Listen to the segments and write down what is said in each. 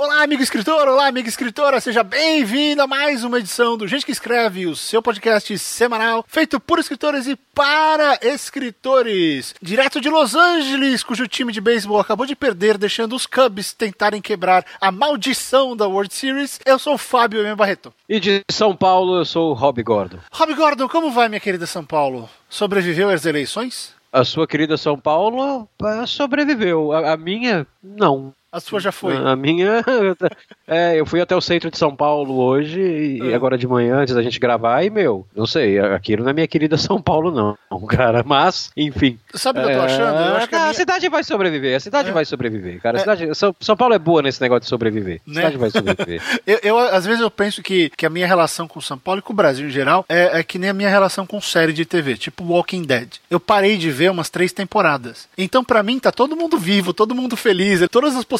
Olá, amigo escritor, olá, amiga escritora, seja bem-vindo a mais uma edição do Gente que Escreve, o seu podcast semanal feito por escritores e para escritores. Direto de Los Angeles, cujo time de beisebol acabou de perder, deixando os Cubs tentarem quebrar a maldição da World Series, eu sou o Fábio M. Barreto. E de São Paulo, eu sou o Rob Gordon. Rob Gordon, como vai, minha querida São Paulo? Sobreviveu às eleições? A sua querida São Paulo eh, sobreviveu. A, a minha, não. A sua já foi. A minha. É, eu fui até o centro de São Paulo hoje e É. agora de manhã, antes da gente gravar, e meu, não sei, aquilo não é minha querida São Paulo, não, cara. Mas, enfim. Sabe o que eu tô achando? Eu É, acho que a a, minha- cidade vai sobreviver, a cidade É. vai sobreviver, cara. A cidade, São, São Paulo é boa nesse negócio de sobreviver. A Né? cidade vai sobreviver. Eu, eu, às vezes eu penso que, que a minha relação com São Paulo e com o Brasil em geral é, é que nem a minha relação com série de TV, tipo Walking Dead. Eu parei de ver umas três temporadas. Então, pra mim, tá todo mundo vivo, todo mundo feliz, todas as possibilidades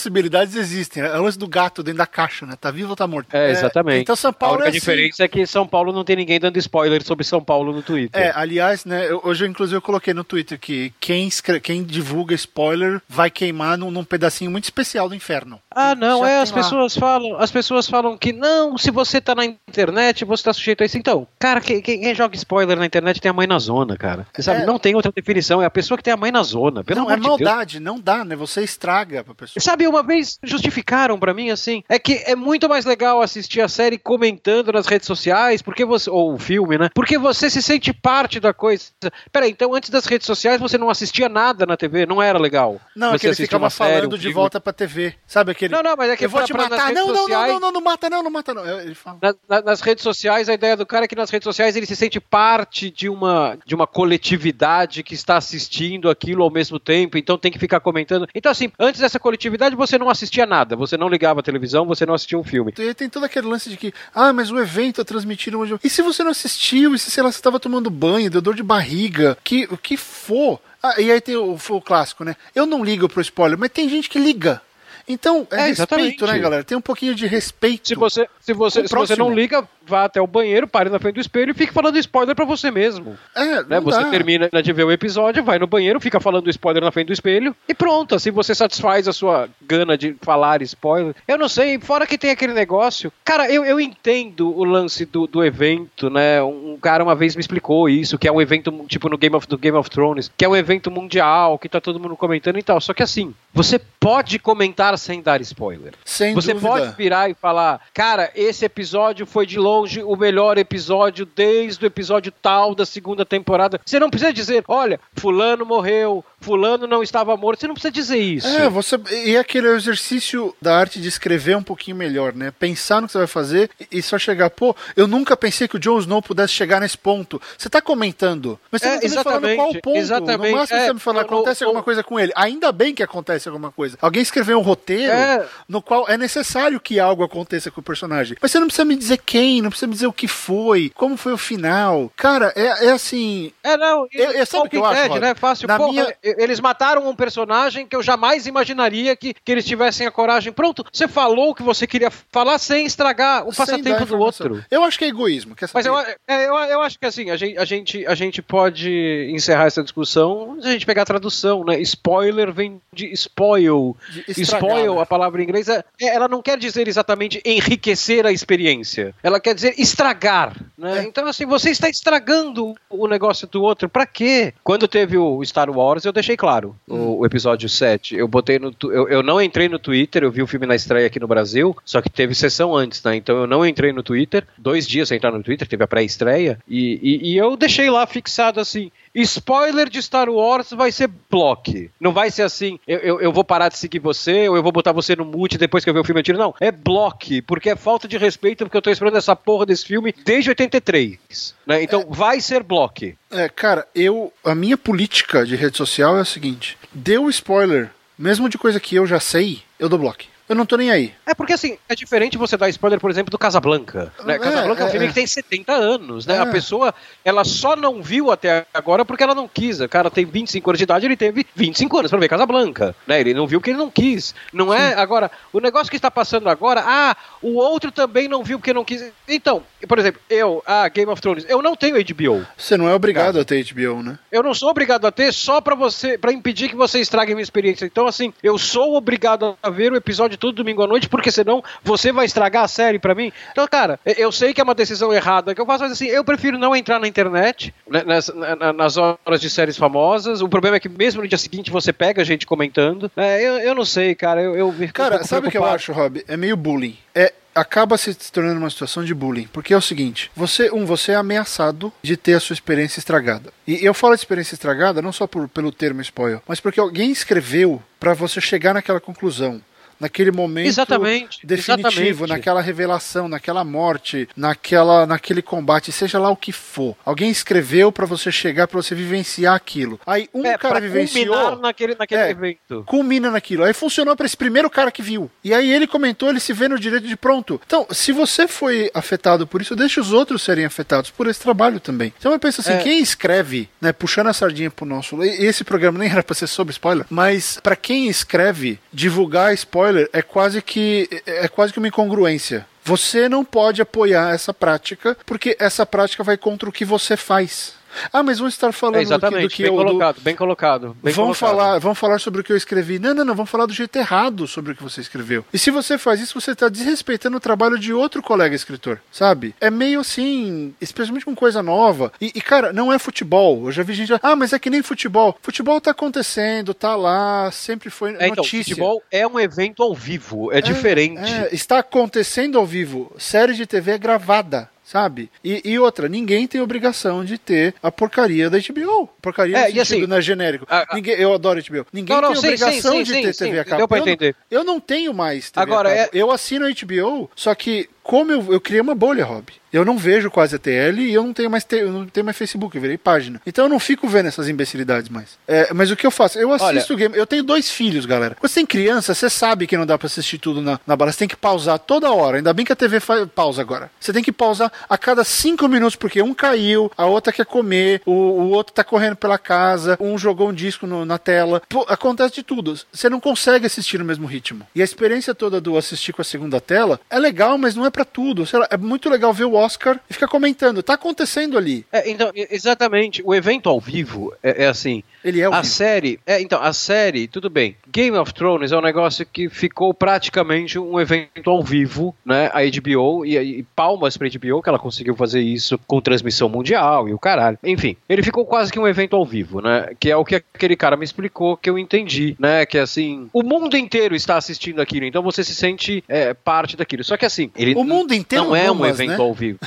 existem. É o lance do gato dentro da caixa, né? Tá vivo ou tá morto? É, exatamente. então, São a Paulo única é assim. diferença é que São Paulo não tem ninguém dando spoiler sobre São Paulo no Twitter. É, aliás, né, eu- hoje inclusive eu coloquei no Twitter que quem, escre- quem divulga spoiler vai queimar num, num pedacinho muito especial do inferno. Ah, não, é, as lá. pessoas falam, as pessoas falam que não, se você tá na internet, você tá sujeito a isso. Então, cara, quem, quem- joga spoiler na internet tem a mãe na zona, cara. Você sabe, É. não tem outra definição, é a pessoa que tem a mãe na zona. Pelo não, é de Deus. maldade, não dá, né? Você estraga pra pessoa. Sabe, uma vez justificaram pra mim assim, é que é muito mais legal assistir a série comentando nas redes sociais, porque você ou o filme, né? Porque você se sente parte da coisa. Peraí, então antes das redes sociais você não assistia nada na TV, não era legal. Não, é você que ele ficava uma série, falando um de filme. volta pra TV. Sabe aquele. Não, não, mas é que eu vou pra- te pra- nas matar. Não, não, não, sociais- não, não, não mata, não, não mata, não. Ele fala. Na- na- nas redes sociais, a ideia do cara é que nas redes sociais ele se sente parte de uma, de uma coletividade que está assistindo aquilo ao mesmo tempo, então tem que ficar comentando. Então, assim, antes dessa coletividade você não assistia nada, você não ligava a televisão, você não assistia um filme. E tem todo aquele lance de que, ah, mas o evento é transmitido hoje. E se você não assistiu? E se, sei lá, você estava tomando banho, deu dor de barriga? Que, o que for. Ah, e aí tem o, o clássico, né? Eu não ligo pro spoiler, mas tem gente que liga. Então, é, É, respeito, exatamente. né, galera? Tem um pouquinho de respeito. Se você, se você, se você não liga, vá até o banheiro, pare na frente do espelho e fique falando spoiler pra você mesmo. É, Né? Você dá. termina de ver o episódio, vai no banheiro, fica falando spoiler na frente do espelho e pronto. Assim você satisfaz a sua gana de falar spoiler. Eu não sei, fora que tem aquele negócio. Cara, eu, eu entendo o lance do, do evento, né? Um cara uma vez me explicou isso, que é um evento tipo no Game of, do Game of Thrones, que é um evento mundial, que tá todo mundo comentando e tal. Só que assim, você pode comentar sem dar spoiler. Sem Você dúvida. pode virar e falar, cara, esse episódio foi de longe o melhor episódio desde o episódio tal da segunda temporada. Você não precisa dizer, olha, fulano morreu, fulano não estava morto. Você não precisa dizer isso. É, você. E é aquele exercício da arte de escrever um pouquinho melhor, né? Pensar no que você vai fazer e- só chegar, pô, eu nunca pensei que o Jon Snow pudesse chegar nesse ponto. Você tá comentando, mas você É, não tá me falando qual ponto. exatamente, No máximo é, você me fala, no- acontece no- alguma coisa com ele. Ainda bem que acontece alguma coisa. Alguém escreveu um roteiro É. no qual é necessário que algo aconteça com o personagem. Mas você não precisa me dizer quem, não precisa me dizer o que foi, como foi o final. Cara, é, é assim. É, não, Eu- eu- sabe o que eu acho, Dead, né? Fácil. Na Porra, minha- Eles mataram um personagem que eu jamais imaginaria que, que eles tivessem a coragem. Pronto, você falou o que você queria falar sem estragar o sem passatempo do outro. Eu acho que é egoísmo. Quer Mas eu, saber? é, eu, eu acho que assim, a gente, a, gente, a gente pode encerrar essa discussão se a gente pegar a tradução, né? Spoiler vem de spoil. De estragar, spoil, né? a palavra em inglês, é- é- ela não quer dizer exatamente enriquecer a experiência. Ela quer dizer estragar. Né? É. Então, assim, você está estragando o negócio do outro. Pra quê? Quando teve o Star Wars, eu deixei claro. O, o episódio 7. Eu botei no. Eu, eu não entrei no Twitter, eu vi o filme na estreia aqui no Brasil, só que teve sessão antes, né? Então eu não entrei no Twitter. Dois dias sem entrar no Twitter, teve a pré-estreia. E, e, e eu deixei lá fixado assim. Spoiler de Star Wars vai ser block. Não vai ser assim, eu, eu, eu vou parar de seguir você, ou eu vou botar você no mute depois que eu ver o filme antigo. Não, é block, porque é falta de respeito, porque eu tô esperando essa porra desse filme desde 83. Né? Então vai ser block. É, cara, eu. A minha política de rede social é a seguinte: deu spoiler, mesmo de coisa que eu já sei, eu dou bloco. Eu não tô nem aí. É porque assim, é diferente você dar spoiler, por exemplo, do Casablanca. Né? É, Casablanca é, um é, filme é. que tem 70 anos, né? É. A pessoa, ela só não viu até agora porque ela não quis. O cara tem 25 anos de idade, ele teve 25 anos pra ver Casablanca, né? Ele não viu porque ele não quis. Não é? Agora, o negócio que está passando agora, ah, o outro também não viu porque não quis. Então, por exemplo, eu, ah, Game of Thrones, eu não tenho HBO. Você não é obrigado a ter HBO, né? Eu não sou obrigado a ter só pra você, para impedir que você estrague a minha experiência. Então, assim, eu sou obrigado a ver o episódio todo domingo à noite, porque senão você vai estragar a série para mim. Então, cara, eu sei que é uma decisão errada que eu faço, mas assim, eu prefiro não entrar na internet, né, nas, nas horas de séries famosas. O problema é que mesmo no dia seguinte você pega a gente comentando. É, eu, eu não sei, cara. Eu, eu cara, um sabe o que eu acho, Rob? É meio bullying. É, acaba se tornando uma situação de bullying. Porque é o seguinte: você, um, você é ameaçado de ter a sua experiência estragada. E eu falo de experiência estragada não só por, pelo termo spoiler, mas porque alguém escreveu para você chegar naquela conclusão naquele momento exatamente, definitivo, exatamente. naquela revelação, naquela morte, naquela, naquele combate, seja lá o que for. Alguém escreveu para você chegar, para você vivenciar aquilo. Aí um é, cara vivenciou. naquele, naquele é, evento. Culmina naquilo. Aí funcionou para esse primeiro cara que viu. E aí ele comentou, ele se vê no direito de pronto. Então, se você foi afetado por isso, deixe os outros serem afetados por esse trabalho também. Então eu penso assim, é. quem escreve, né, puxando a sardinha pro nosso. Esse programa nem era pra ser sobre spoiler, mas para quem escreve, divulgar spoiler spoiler é quase que é quase que uma incongruência. Você não pode apoiar essa prática porque essa prática vai contra o que você faz. Ah, mas vamos estar falando é exatamente, do que bem eu. Colocado, do... Bem colocado, bem vamos colocado. Falar, vamos falar sobre o que eu escrevi. Não, não, não, vamos falar do jeito errado sobre o que você escreveu. E se você faz isso, você está desrespeitando o trabalho de outro colega escritor, sabe? É meio assim, especialmente com coisa nova. E, e, cara, não é futebol. Eu já vi gente. Ah, mas é que nem futebol. Futebol tá acontecendo, tá lá, sempre foi é, então, notícia. Futebol é um evento ao vivo, é, é diferente. É, está acontecendo ao vivo. Série de TV é gravada sabe? E, e, outra, ninguém tem obrigação de ter a porcaria da HBO. Porcaria é, no sentido, assim, não é genérico. A, a... Ninguém, eu adoro HBO. Ninguém não, não, tem sim, obrigação sim, sim, de ter TV a cabo. Deu pra entender. Eu, eu não tenho mais TV Agora. É... Eu assino a HBO, só que como eu, eu criei uma bolha, Rob. Eu não vejo quase a TL e eu não tenho mais te, eu não tenho mais Facebook, eu virei página. Então eu não fico vendo essas imbecilidades mais. É, mas o que eu faço? Eu assisto Olha, game. Eu tenho dois filhos, galera. Quando você tem criança, você sabe que não dá para assistir tudo na, na bala. Você tem que pausar toda hora. Ainda bem que a TV faz, pausa agora. Você tem que pausar a cada cinco minutos, porque um caiu, a outra quer comer, o, o outro tá correndo pela casa, um jogou um disco no, na tela. Pô, acontece de tudo. Você não consegue assistir no mesmo ritmo. E a experiência toda do assistir com a segunda tela é legal, mas não é para tudo. Lá, é muito legal ver o Oscar e ficar comentando. Tá acontecendo ali. É, então, exatamente. O evento ao vivo é, é assim. Ele é ao a vivo. série. É, então, a série, tudo bem. Game of Thrones é um negócio que ficou praticamente um evento ao vivo, né? A HBO, e, e palmas pra HBO, que ela conseguiu fazer isso com transmissão mundial e o caralho. Enfim, ele ficou quase que um evento ao vivo, né? Que é o que aquele cara me explicou que eu entendi, né? Que assim, o mundo inteiro está assistindo aquilo, então você se sente é, parte daquilo. Só que assim, ele. O mundo inteiro não é um evento né? ao vivo.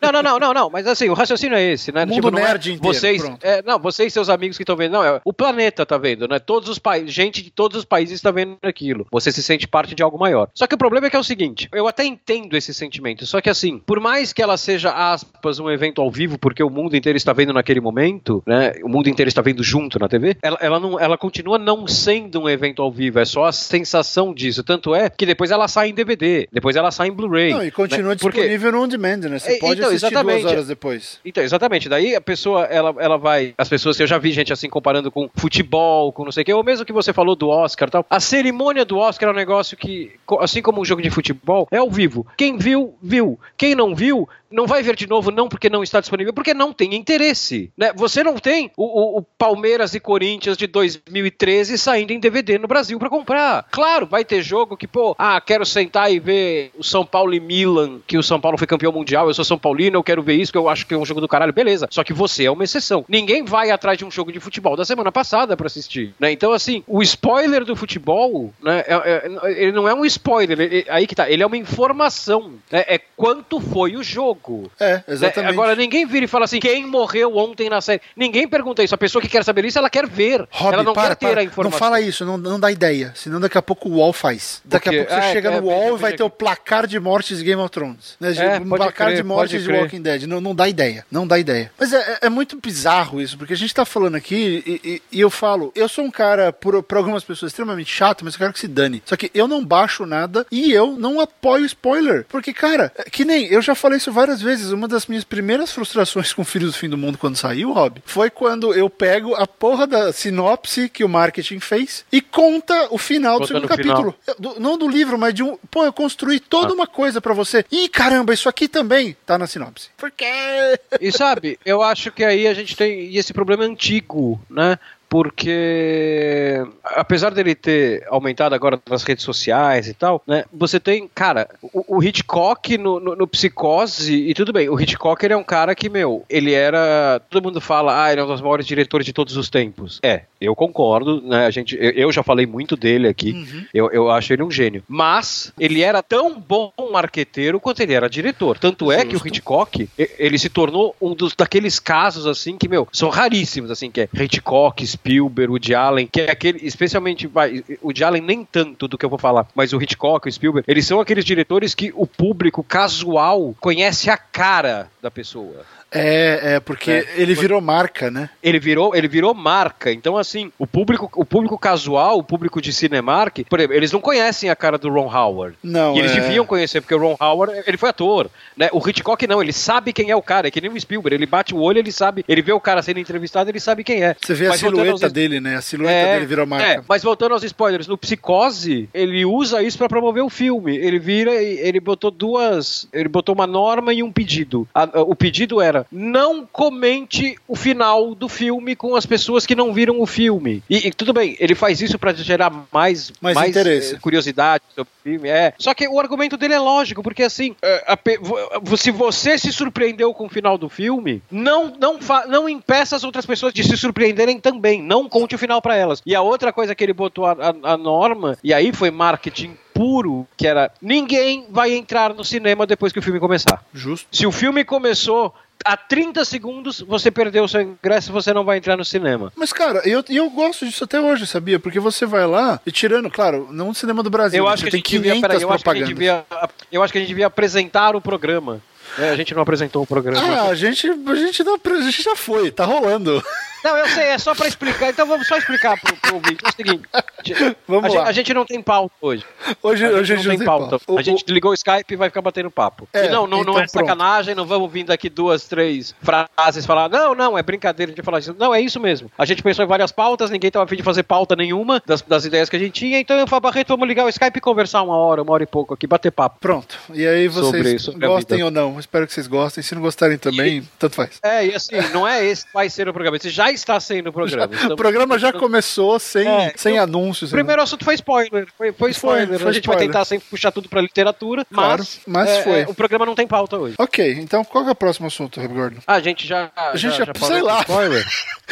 Não, não, não, não, não, mas assim, o raciocínio é esse, né? O mundo tipo, nerd é inteiro, vocês, é, não, vocês e seus amigos que estão vendo, não, é, o planeta tá vendo, né? Todos os países, gente de todos os países está vendo aquilo. Você se sente parte de algo maior. Só que o problema é que é o seguinte, eu até entendo esse sentimento, só que assim, por mais que ela seja aspas um evento ao vivo, porque o mundo inteiro está vendo naquele momento, né? O mundo inteiro está vendo junto na TV, ela, ela não, ela continua não sendo um evento ao vivo, é só a sensação disso. Tanto é que depois ela sai em DVD, depois ela sai em Blu-ray. Não, e continua né? disponível no on demand, né? Você é, pode então, assistir exatamente. duas horas depois. Então, exatamente. Daí a pessoa, ela, ela vai. As pessoas, eu já vi gente assim comparando com futebol, com não sei o quê, ou mesmo que você falou do Oscar e tal. A cerimônia do Oscar é um negócio que, assim como um jogo de futebol, é ao vivo. Quem viu, viu. Quem não viu, não vai ver de novo, não porque não está disponível, porque não tem interesse. Né? Você não tem o, o, o Palmeiras e Corinthians de 2013 saindo em DVD no Brasil para comprar. Claro, vai ter jogo que, pô, ah, quero sentar e ver o São Paulo e Milan, que o São Paulo foi campeão mundial, eu sou São Paulino, eu quero ver isso, que eu acho que é um jogo do caralho, beleza. Só que você é uma exceção. Ninguém vai atrás de um jogo de futebol da semana passada para assistir. Né? Então, assim, o spoiler do futebol, né, é, é, ele não é um spoiler, ele, aí que tá, ele é uma informação. Né? É quanto foi o jogo jogo. É, exatamente. Agora, ninguém vira e fala assim, quem morreu ontem na série. Ninguém pergunta isso. A pessoa que quer saber isso, ela quer ver. Rob, ela não para, quer ter para. a informação. Não fala isso, não, não dá ideia. Senão daqui a pouco o UOL faz. Daqui a pouco você é, chega é, no UOL e vai ter o placar de mortes de Game of Thrones. Né? É, o placar crer, de mortes de Walking Dead. Não, não dá ideia. Não dá ideia. Mas é, é, é muito bizarro isso, porque a gente tá falando aqui e, e, e eu falo, eu sou um cara, por, por algumas pessoas, extremamente chato, mas eu quero que se dane. Só que eu não baixo nada e eu não apoio spoiler. Porque, cara, que nem eu já falei isso várias vezes. Uma das minhas primeiras frustrações com Filhos do Fim do Mundo quando saiu, Rob, foi quando eu pego a porra da sinopse que o marketing fez e conta o final conta do segundo capítulo. Do, não do livro, mas de um. Pô, eu construí toda ah. uma coisa para você. Ih, caramba, isso aqui também tá na sinopse. Por quê? E sabe, eu acho que aí a gente tem esse problema antigo, né? Porque apesar dele ter aumentado agora nas redes sociais e tal, né? Você tem, cara, o, o Hitchcock no, no, no, Psicose, e tudo bem, o Hitchcock ele é um cara que, meu, ele era. Todo mundo fala, ah, ele é um dos maiores diretores de todos os tempos. É, eu concordo, né? A gente, eu, eu já falei muito dele aqui, uhum. eu, eu acho ele um gênio. Mas ele era tão bom marqueteiro quanto ele era diretor. Tanto é Justo. que o Hitchcock, ele se tornou um dos daqueles casos assim que, meu, são raríssimos, assim, que é Hitchcock, Spielberg, Woody Allen, que é aquele, especialmente, vai, o Woody Allen nem tanto do que eu vou falar, mas o Hitchcock, o Spielberg, eles são aqueles diretores que o público casual conhece a cara da pessoa. É, é porque é. ele virou marca, né? Ele virou, ele virou marca. Então, assim, o público, o público casual, o público de Cinemark, por exemplo, eles não conhecem a cara do Ron Howard. Não. E eles é... deviam conhecer, porque o Ron Howard, ele foi ator. Né? O Hitchcock não, ele sabe quem é o cara, é que nem o Spielberg. Ele bate o olho, ele sabe, ele vê o cara sendo entrevistado, ele sabe quem é. Você vê mas a silhueta aos... dele, né? A silhueta é, dele virou marca. É, mas voltando aos spoilers, no Psicose, ele usa isso para promover o filme. Ele vira, ele botou duas, ele botou uma norma e um pedido. A, o pedido era não comente o final do filme com as pessoas que não viram o filme. E, e tudo bem, ele faz isso para gerar mais, mais, mais interesse. Eh, curiosidade sobre o filme. É. Só que o argumento dele é lógico, porque assim, é, a, se você se surpreendeu com o final do filme, não, não, não impeça as outras pessoas de se surpreenderem também. Não conte o final para elas. E a outra coisa que ele botou a, a, a norma, e aí foi marketing puro, que era ninguém vai entrar no cinema depois que o filme começar. Justo. Se o filme começou a 30 segundos você perdeu o seu ingresso e você não vai entrar no cinema. Mas, cara, eu, eu gosto disso até hoje, sabia? Porque você vai lá e tirando, claro, não no cinema do Brasil, eu acho que tem 500 devia, peraí, eu Acho que a gente devia, eu acho que a gente devia apresentar o programa. É, a gente não apresentou o programa. Ah, a gente, a gente, não, a gente já foi, tá rolando. Não, eu sei, é só pra explicar. Então vamos só explicar pro, pro ouvinte. É o seguinte: vamos a, lá. Gente, a gente não tem pauta hoje. Hoje a gente, a gente não, tem pauta. pauta. a gente ligou o Skype e vai ficar batendo papo. É, e não, não, então não é pronto. sacanagem, não vamos vir daqui duas, três frases falar. Não, não, é brincadeira de falar isso. Não, é isso mesmo. A gente pensou em várias pautas, ninguém tava afim de fazer pauta nenhuma das, das ideias que a gente tinha. Então eu falo, Barreto, vamos ligar o Skype e conversar uma hora, uma hora e pouco aqui, bater papo. Pronto. E aí vocês sobre, sobre gostem ou não. Espero que vocês gostem. Se não gostarem também, e, tanto faz. É, e assim, não é esse que vai ser o programa. Esse já está sendo o programa. Já, o programa já começou sem, é, sem então, anúncios. O primeiro né? assunto foi spoiler. Foi, foi spoiler. Foi, foi a gente spoiler. vai tentar sempre puxar tudo pra literatura, claro, mas, mas é, foi. É, o programa não tem pauta hoje. Ok, então qual é o próximo assunto, Gordon? Ah, a gente já. A gente já, já, já sei lá. Spoiler.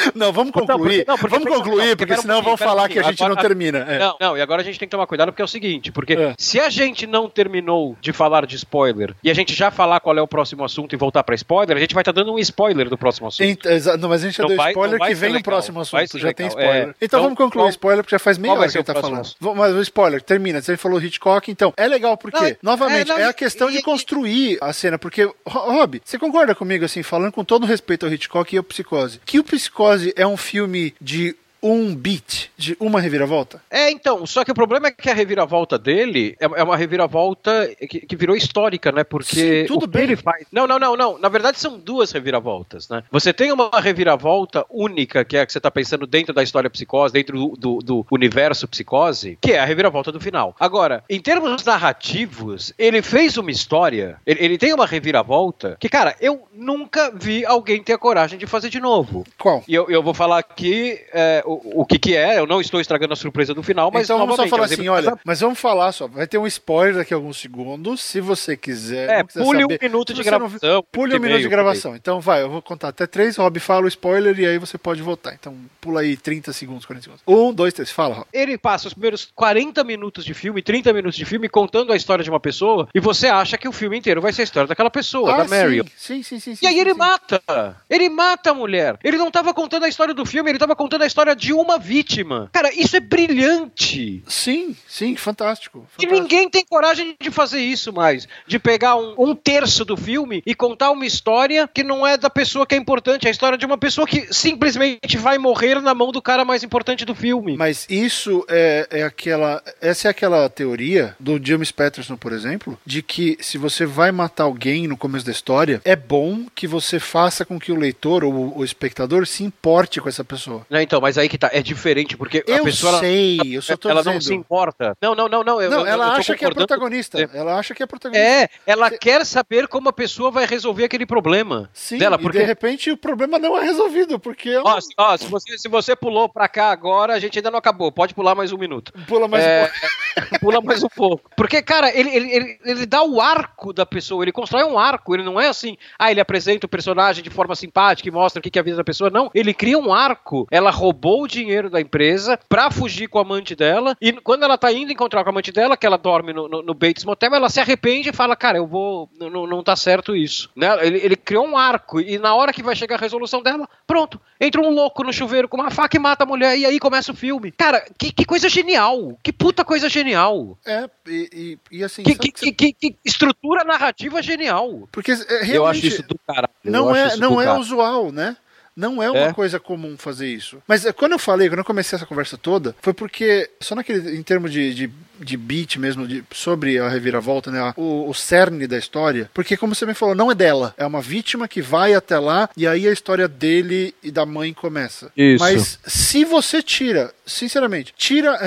não, vamos concluir. Não, porque, vamos concluir, porque, porque senão vão falar que a gente agora, não termina. É. Não, não, e agora a gente tem que tomar cuidado porque é o seguinte: porque é. se a gente não terminou de falar de spoiler e a gente já falar qual é o próximo assunto e voltar pra spoiler, a gente vai estar tá dando um spoiler do próximo assunto. Então, mas a gente já deu spoiler que vem no próximo assunto. Já tem spoiler. É. Então, vamos concluir o spoiler, porque já faz meia hora que ele tá falando. Mas o spoiler, termina. Você falou Hitchcock, então. É legal porque, não, novamente, é, não, é, a questão e, de construir a cena. Porque, Rob, você concorda comigo, assim, falando com todo respeito ao Hitchcock e ao Psicose, que o Psicose é um filme de um beat de uma reviravolta? É, então, só que o problema é que a reviravolta dele é, é uma reviravolta que, que, virou histórica, né? Porque Sim, tudo bem. ele faz. Não, não, não, não. Na verdade são duas reviravoltas, né? Você tem uma reviravolta única, que é a que você tá pensando dentro da história psicose, dentro do, do, do universo psicose, que é a reviravolta do final. Agora, em termos narrativos, ele fez uma história, ele, ele tem uma reviravolta que, cara, eu nunca vi alguém ter a coragem de fazer de novo. Qual? E eu, eu vou falar aqui. É, o, que que é, eu não estou estragando a surpresa do final, mas Então vamos só falar assim, olha, mas vamos falar só, vai ter um spoiler daqui a alguns segundos, se você quiser. É, pule saber, um minuto de gravação. Não, pule um minuto de gravação. Então vai, eu vou contar até três, Rob fala o spoiler e aí você pode votar. Então pula aí 30 segundos, 40 segundos. Um, dois, três, fala, Rob. Ele passa os primeiros 40 minutos de filme, 30 minutos de filme contando a história de uma pessoa e você acha que o filme inteiro vai ser a história daquela pessoa, ah, da Mary. Sim, sim, sim, sim. E aí sim, ele sim. mata. Ele mata a mulher. Ele não estava contando a história do filme, ele estava contando a história de uma vítima. Cara, isso é brilhante. Sim, sim, fantástico. fantástico. E ninguém tem coragem de fazer isso mais. De pegar um, um, terço do filme e contar uma história que não é da pessoa que é importante, é a história de uma pessoa que simplesmente vai morrer na mão do cara mais importante do filme. Mas isso é, é aquela. Essa é aquela teoria do James Patterson, por exemplo, de que se você vai matar alguém no começo da história, é bom que você faça com que o leitor ou o espectador se importe com essa pessoa. Não, então, mas aí aí que tá, é diferente, porque eu a pessoa. sei, ela, eu só tô ela dizendo. não se importa. Não, não, não, não. Eu, Não, eu- ela eu acha que é protagonista. Ela acha que é protagonista. É, ela Cê- quer saber como a pessoa vai resolver aquele problema Sim, dela. e Porque de repente o problema não é resolvido, porque Ó, se, ó, se você, se você pulou pra cá agora, a gente ainda não acabou. Pode pular mais um minuto. pula mais um É, pouco. pula mais um pouco. Porque, cara, ele, ele, ele, ele dá o arco da pessoa, ele constrói um arco. Ele não é assim, ah, ele apresenta o personagem de forma simpática e mostra o que que é a vida da pessoa. Não, ele cria um arco. Ela roubou o dinheiro da empresa pra fugir com a amante dela. E quando ela tá indo encontrar com a amante dela, que ela dorme no, no, no Bates Motel, ela se arrepende e fala, cara, eu vou. Não, não- tá certo isso. Né? Ele, ele criou um arco. E na hora que vai chegar a resolução dela, pronto. Entra um louco no chuveiro com uma faca e mata a mulher. E aí começa o filme. Cara, que, que coisa genial. Que puta coisa genial. É, e, e, e assim. Que, que, que, que- que estrutura narrativa genial. Porque é, realmente Eu acho isso do caralho. não é, não do é usual, né? Não é uma É. coisa comum fazer isso. Mas é, quando eu falei, quando eu comecei essa conversa toda, foi porque, só naquele, em termos de, de, de beat mesmo, de, sobre a reviravolta, né? O, o cerne da história, porque como você me falou, não é dela. É uma vítima que vai até lá e aí a história dele e da mãe começa. Isso. Mas se você tira, sinceramente, tira a,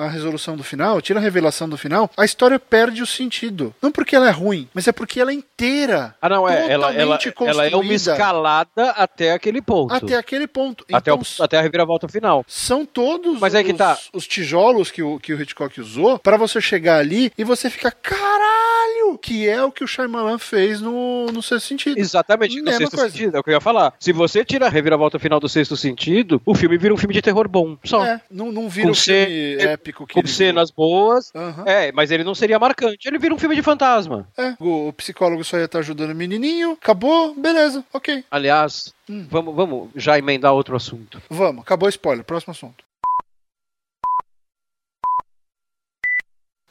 a- a resolução do final, tira a revelação do final, a história perde o sentido. Não porque ela é ruim, mas é porque ela é inteira. Ah, não, é. Ela, ela, ela é uma escalada até aquele ponto. Até aquele ponto. Até, então, o- até a reviravolta final. são todos Mas aí que os, tá. os tijolos que o, que o Hitchcock usou pra você chegar ali e você ficar, caralho! Que é o que o Shyamalan fez no, no sexto sentido. Exatamente, no sexto coisa. sentido, é o que eu ia falar. Se você tira a reviravolta final do sexto sentido, o filme vira um filme de terror bom. Só. É, não, não vira Com o filme ce- épico que Com cenas boas. Aham. É, mas ele não seria marcante. Ele vira um filme de fantasma. É, o, o psicólogo só ia estar ajudando o menininho, acabou, beleza, ok. Aliás, Hum. vamos, vamos já emendar outro assunto. Vamos, acabou o spoiler, próximo assunto.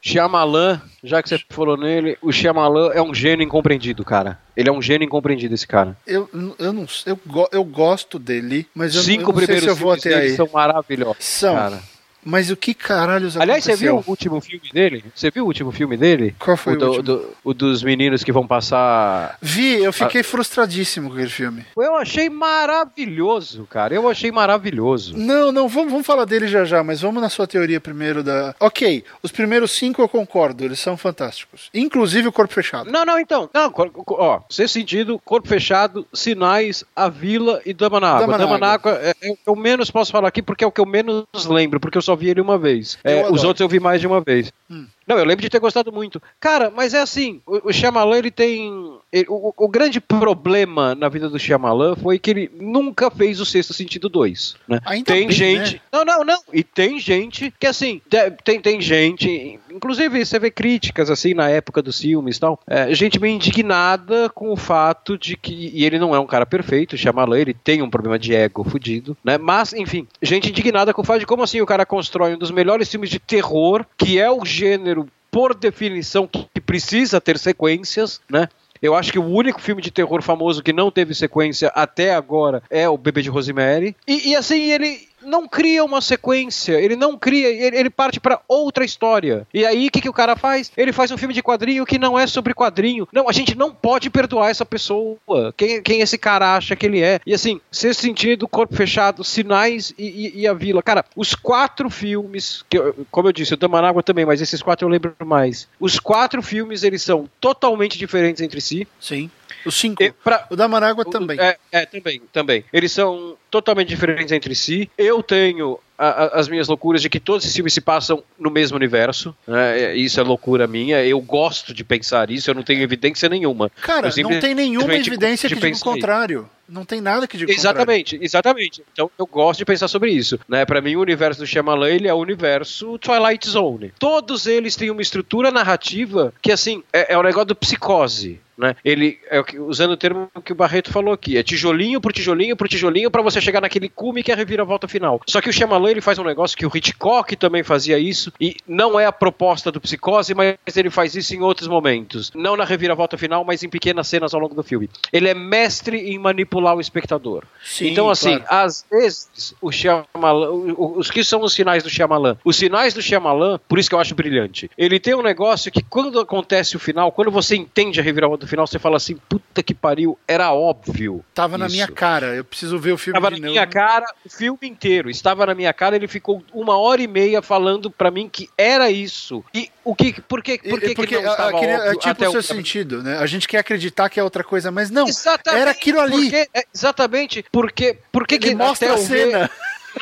Shyamalan, já que você falou nele, o Shyamalan é um gênio incompreendido, cara. Ele é um gênio incompreendido, esse cara. Eu, eu não sei, eu, eu gosto dele, mas eu, não- Cinco eu não sei primeiros se eu vou até aí. são maravilhosos, São, cara. Mas o que caralhos Aliás, você viu aconteceu? o último filme dele? Você viu o último filme dele? Qual foi o, o, do- último? do- o dos meninos que vão passar. Vi, eu fiquei Ah. frustradíssimo com aquele filme. Eu achei maravilhoso, cara. Eu achei maravilhoso. Não, não, vamos, vamos falar dele já já, mas vamos na sua teoria primeiro da. Ok, os primeiros cinco eu concordo, eles são fantásticos. Inclusive o Corpo Fechado. Não, não, então. Não, ó, sem sentido, corpo fechado, sinais, a vila e Dama na Água. Dama na Dama na Água é, é o que eu menos posso falar aqui porque é o que eu menos lembro, porque eu só vi ele uma vez. É, os outros eu vi mais de uma vez. Hum. Não, eu lembro de ter gostado muito. Cara, mas é assim, o, o Shyamalan, ele tem... ele- o, o grande problema na vida do Shyamalan foi que ele nunca fez o Sexto Sentido 2, né? Ainda tem bem, gente... né? Não, não, não. E tem gente que, assim, tem, tem gente... Inclusive, você vê críticas, assim, na época dos filmes e tal. é, gente meio indignada com o fato de que... E ele não é um cara perfeito, o Shyamalan, ele tem um problema de ego fudido, né? Mas, enfim, gente indignada com o fato de como, assim, o cara constrói um dos melhores filmes de terror, que é o gênero, por definição, que precisa ter sequências, né? Eu acho que o único filme de terror famoso que não teve sequência até agora é o Bebê de Rosemary. E, e, assim, ele não cria uma sequência, ele não cria, ele, ele parte pra outra história. E aí, o que, que o cara faz? Ele faz um filme de quadrinho que não é sobre quadrinho. Não, a gente não pode perdoar essa pessoa. Quem, quem esse cara acha que ele é? E assim, Sexto Sentido, Corpo Fechado, Sinais e, e- e A Vila. Cara, os quatro filmes, que como eu disse, o Damanágua também, mas esses quatro eu lembro mais. Os quatro filmes, eles são totalmente diferentes entre si. Sim. Os cinco. E pra- O da Manágua o- também. É, é, também, também. Eles são totalmente diferentes entre si. Eu tenho a- a- as minhas loucuras de que todos esses filmes se passam no mesmo universo. né? Isso é loucura minha. Eu gosto de pensar isso, eu não tenho evidência nenhuma. Cara, não tem nenhuma evidência de que diga o isso. Não tem nada que diga o contrário. Exatamente, exatamente. Então eu gosto de pensar sobre isso. Né? Para mim, o universo do Shyamalan ele é o universo Twilight Zone. Todos eles têm uma estrutura narrativa que, assim, é, é o negócio do psicose. Né? Ele, é usando o termo que o Barreto falou aqui, é tijolinho por tijolinho por tijolinho para você chegar naquele cume que é a reviravolta final. Só que o Shyamalan ele faz um negócio que o Hitchcock também fazia isso e não é a proposta do psicose, mas ele faz isso em outros momentos. Não na reviravolta final, mas em pequenas cenas ao longo do filme. Ele é mestre em manipular estimular o espectador. Sim, então, assim, claro. às vezes, o Shyamalan, os que são os sinais do Shyamalan? Os sinais do Shyamalan, por isso que eu acho brilhante. Ele tem um negócio que quando acontece o final, quando você entende a reviravolta do final, você fala assim, puta que pariu, era óbvio. Tava na isso. minha cara, eu preciso ver o filme Estava de na novo. minha cara o filme inteiro. Estava na minha cara, ele ficou uma hora e meia falando pra mim que era isso. E o que. Por que, por que, porque que não a- estava é óbvio tipo o seu o sentido, né? A gente quer acreditar que é outra coisa, mas não. Exatamente, era aquilo ali. Porque, é, exatamente. Porque, porque Ele que mostra a ver cena.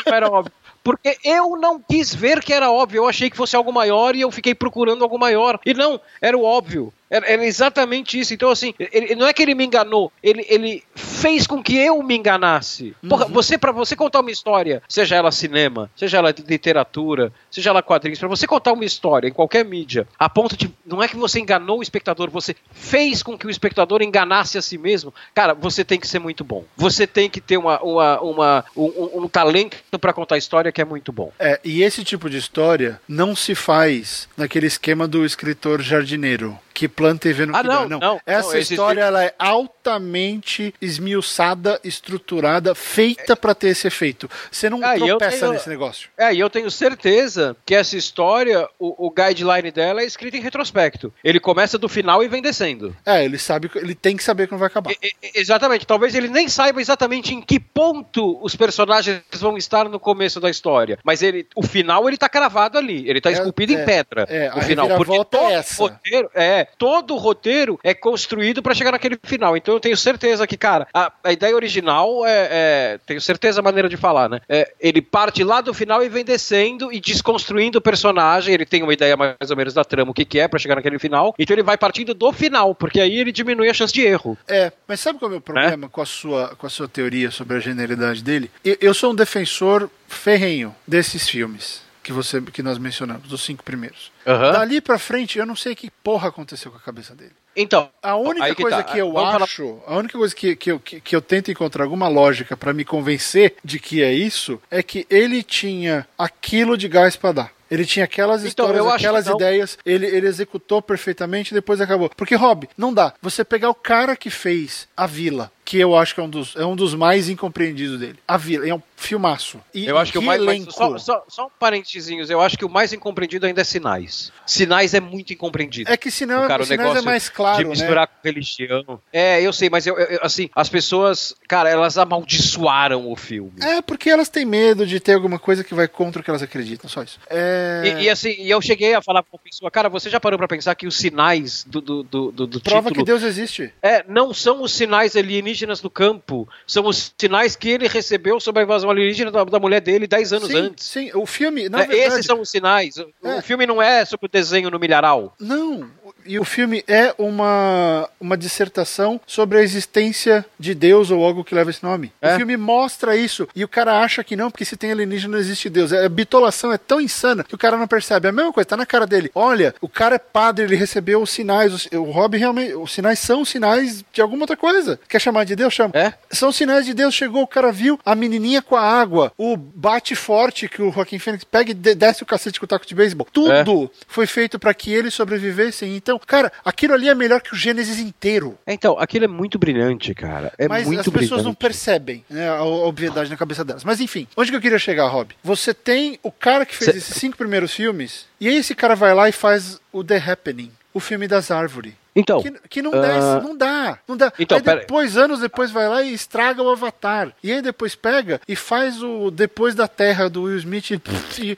não era óbvio? Porque eu não quis ver que era óbvio. Eu achei que fosse algo maior e eu fiquei procurando algo maior. E não, era o óbvio. Era, era exatamente isso. Então, assim, ele- não é que ele me enganou, ele, ele fez com que eu me enganasse. Porra, Uhum. você, para você contar uma história, seja ela cinema, seja ela literatura, seja ela quadrinhos, para você contar uma história em qualquer mídia, a ponto de. Não é que você enganou o espectador, você fez com que o espectador enganasse a si mesmo. Cara, você tem que ser muito bom. Você tem que ter uma, uma, uma- um, um- um talento para contar história que é muito bom. É, e esse tipo de história não se faz naquele esquema do escritor jardineiro. Que planta e vê no Ah, que não, dá. não, Essa não, história ela é altamente esmiuçada, estruturada, feita pra ter esse efeito. Você não Ah, tropeça tenho- nesse negócio. É, e eu tenho certeza que essa história, o, o guideline dela é escrito em retrospecto. Ele começa do final e vem descendo. É, ele sabe, ele tem que saber quando vai acabar. E- exatamente. Talvez ele nem saiba exatamente em que ponto os personagens vão estar no começo da história. Mas ele, o final ele tá cravado ali. Ele tá É, esculpido é, em pedra. é, o final. Porque reviravolta todo é essa. roteiro, é, todo o roteiro é construído pra chegar naquele final. Então eu tenho certeza que, cara, a, a ideia original é, é- Tenho certeza a maneira de falar, né? É, ele parte lá do final e vem descendo e desconstruindo o personagem. Ele tem uma ideia mais ou menos da trama, o que, que é pra chegar naquele final. Então ele vai partindo do final, porque aí ele diminui a chance de erro. É, mas sabe qual é o meu problema com, a sua, com a sua teoria sobre a genialidade dele? Eu, eu sou um defensor ferrenho desses filmes que, você, que nós mencionamos, dos cinco primeiros. Aham. Dali pra frente, eu não sei que porra aconteceu com a cabeça dele. Então, A única que coisa tá. que eu Vamos falar- acho, a única coisa que, que, eu, que, que eu tento encontrar alguma lógica pra me convencer de que é isso, é que ele tinha aquilo de gás pra dar. Ele tinha aquelas Então, histórias, aquelas ideias, ele, ele executou perfeitamente e depois acabou. Porque, Rob, não dá. Você pegar o cara que fez A Vila, que eu acho que é um dos, é um dos mais incompreendidos dele. A Vila, é um filmaço. E, Eu acho que o mais. elenco. só, só, só um parentezinhos, eu acho que o mais incompreendido ainda é Sinais. Sinais é muito incompreendido. É que senão, Cara, o sinais é mais claro, de né? misturar com religião. É, eu sei, mas eu, eu- assim, as pessoas, cara, elas amaldiçoaram o filme. É, porque elas têm medo de ter alguma coisa que vai contra o que elas acreditam, só isso. É... E, e assim, e eu cheguei a falar pra uma pessoa, cara, você já parou pra pensar que os sinais do, do, do, do, do Prova título que Deus existe. é, não são os sinais alienígenas do campo, são os sinais que ele recebeu sobre a invasão alienígena da, da mulher dele 10 anos sim, antes. Sim, o filme, na É, verdade... Esses são os sinais. O- É. O filme não é sobre o desenho no milharal. Não, e o filme é uma, uma dissertação sobre a existência de Deus ou algo que leva esse nome. É. O filme mostra isso e o cara acha que não, porque se tem alienígena não existe Deus. A bitolação é tão insana que o cara não percebe. É a mesma coisa, tá na cara dele. Olha, o cara é padre, ele recebeu os sinais. O, o Rob realmente. Os sinais são sinais de alguma outra coisa. Quer chamar de Deus? Chama. É? São sinais de Deus. Chegou, o cara viu a menininha com a água, o bate forte que o Joaquim Fênix pega e de- desce o cacete com o taco de beisebol. Tudo foi feito para que eles sobrevivessem. Então, cara, aquilo ali é melhor que o Gênesis inteiro. Então, aquilo é muito brilhante, cara. É Mas muito as pessoas brilhante. não percebem né, a obviedade na cabeça delas. Mas enfim, onde que eu queria chegar, Rob? Você tem o cara que fez Cê- esses cinco primeiros filmes, e aí esse cara vai lá e faz o The Happening, o filme das árvores. Então, Que, que não, dá, ah, não dá, não dá. então, aí pera- depois, anos depois, vai lá e estraga o Avatar. E aí depois pega e faz o Depois da Terra do Will Smith. E-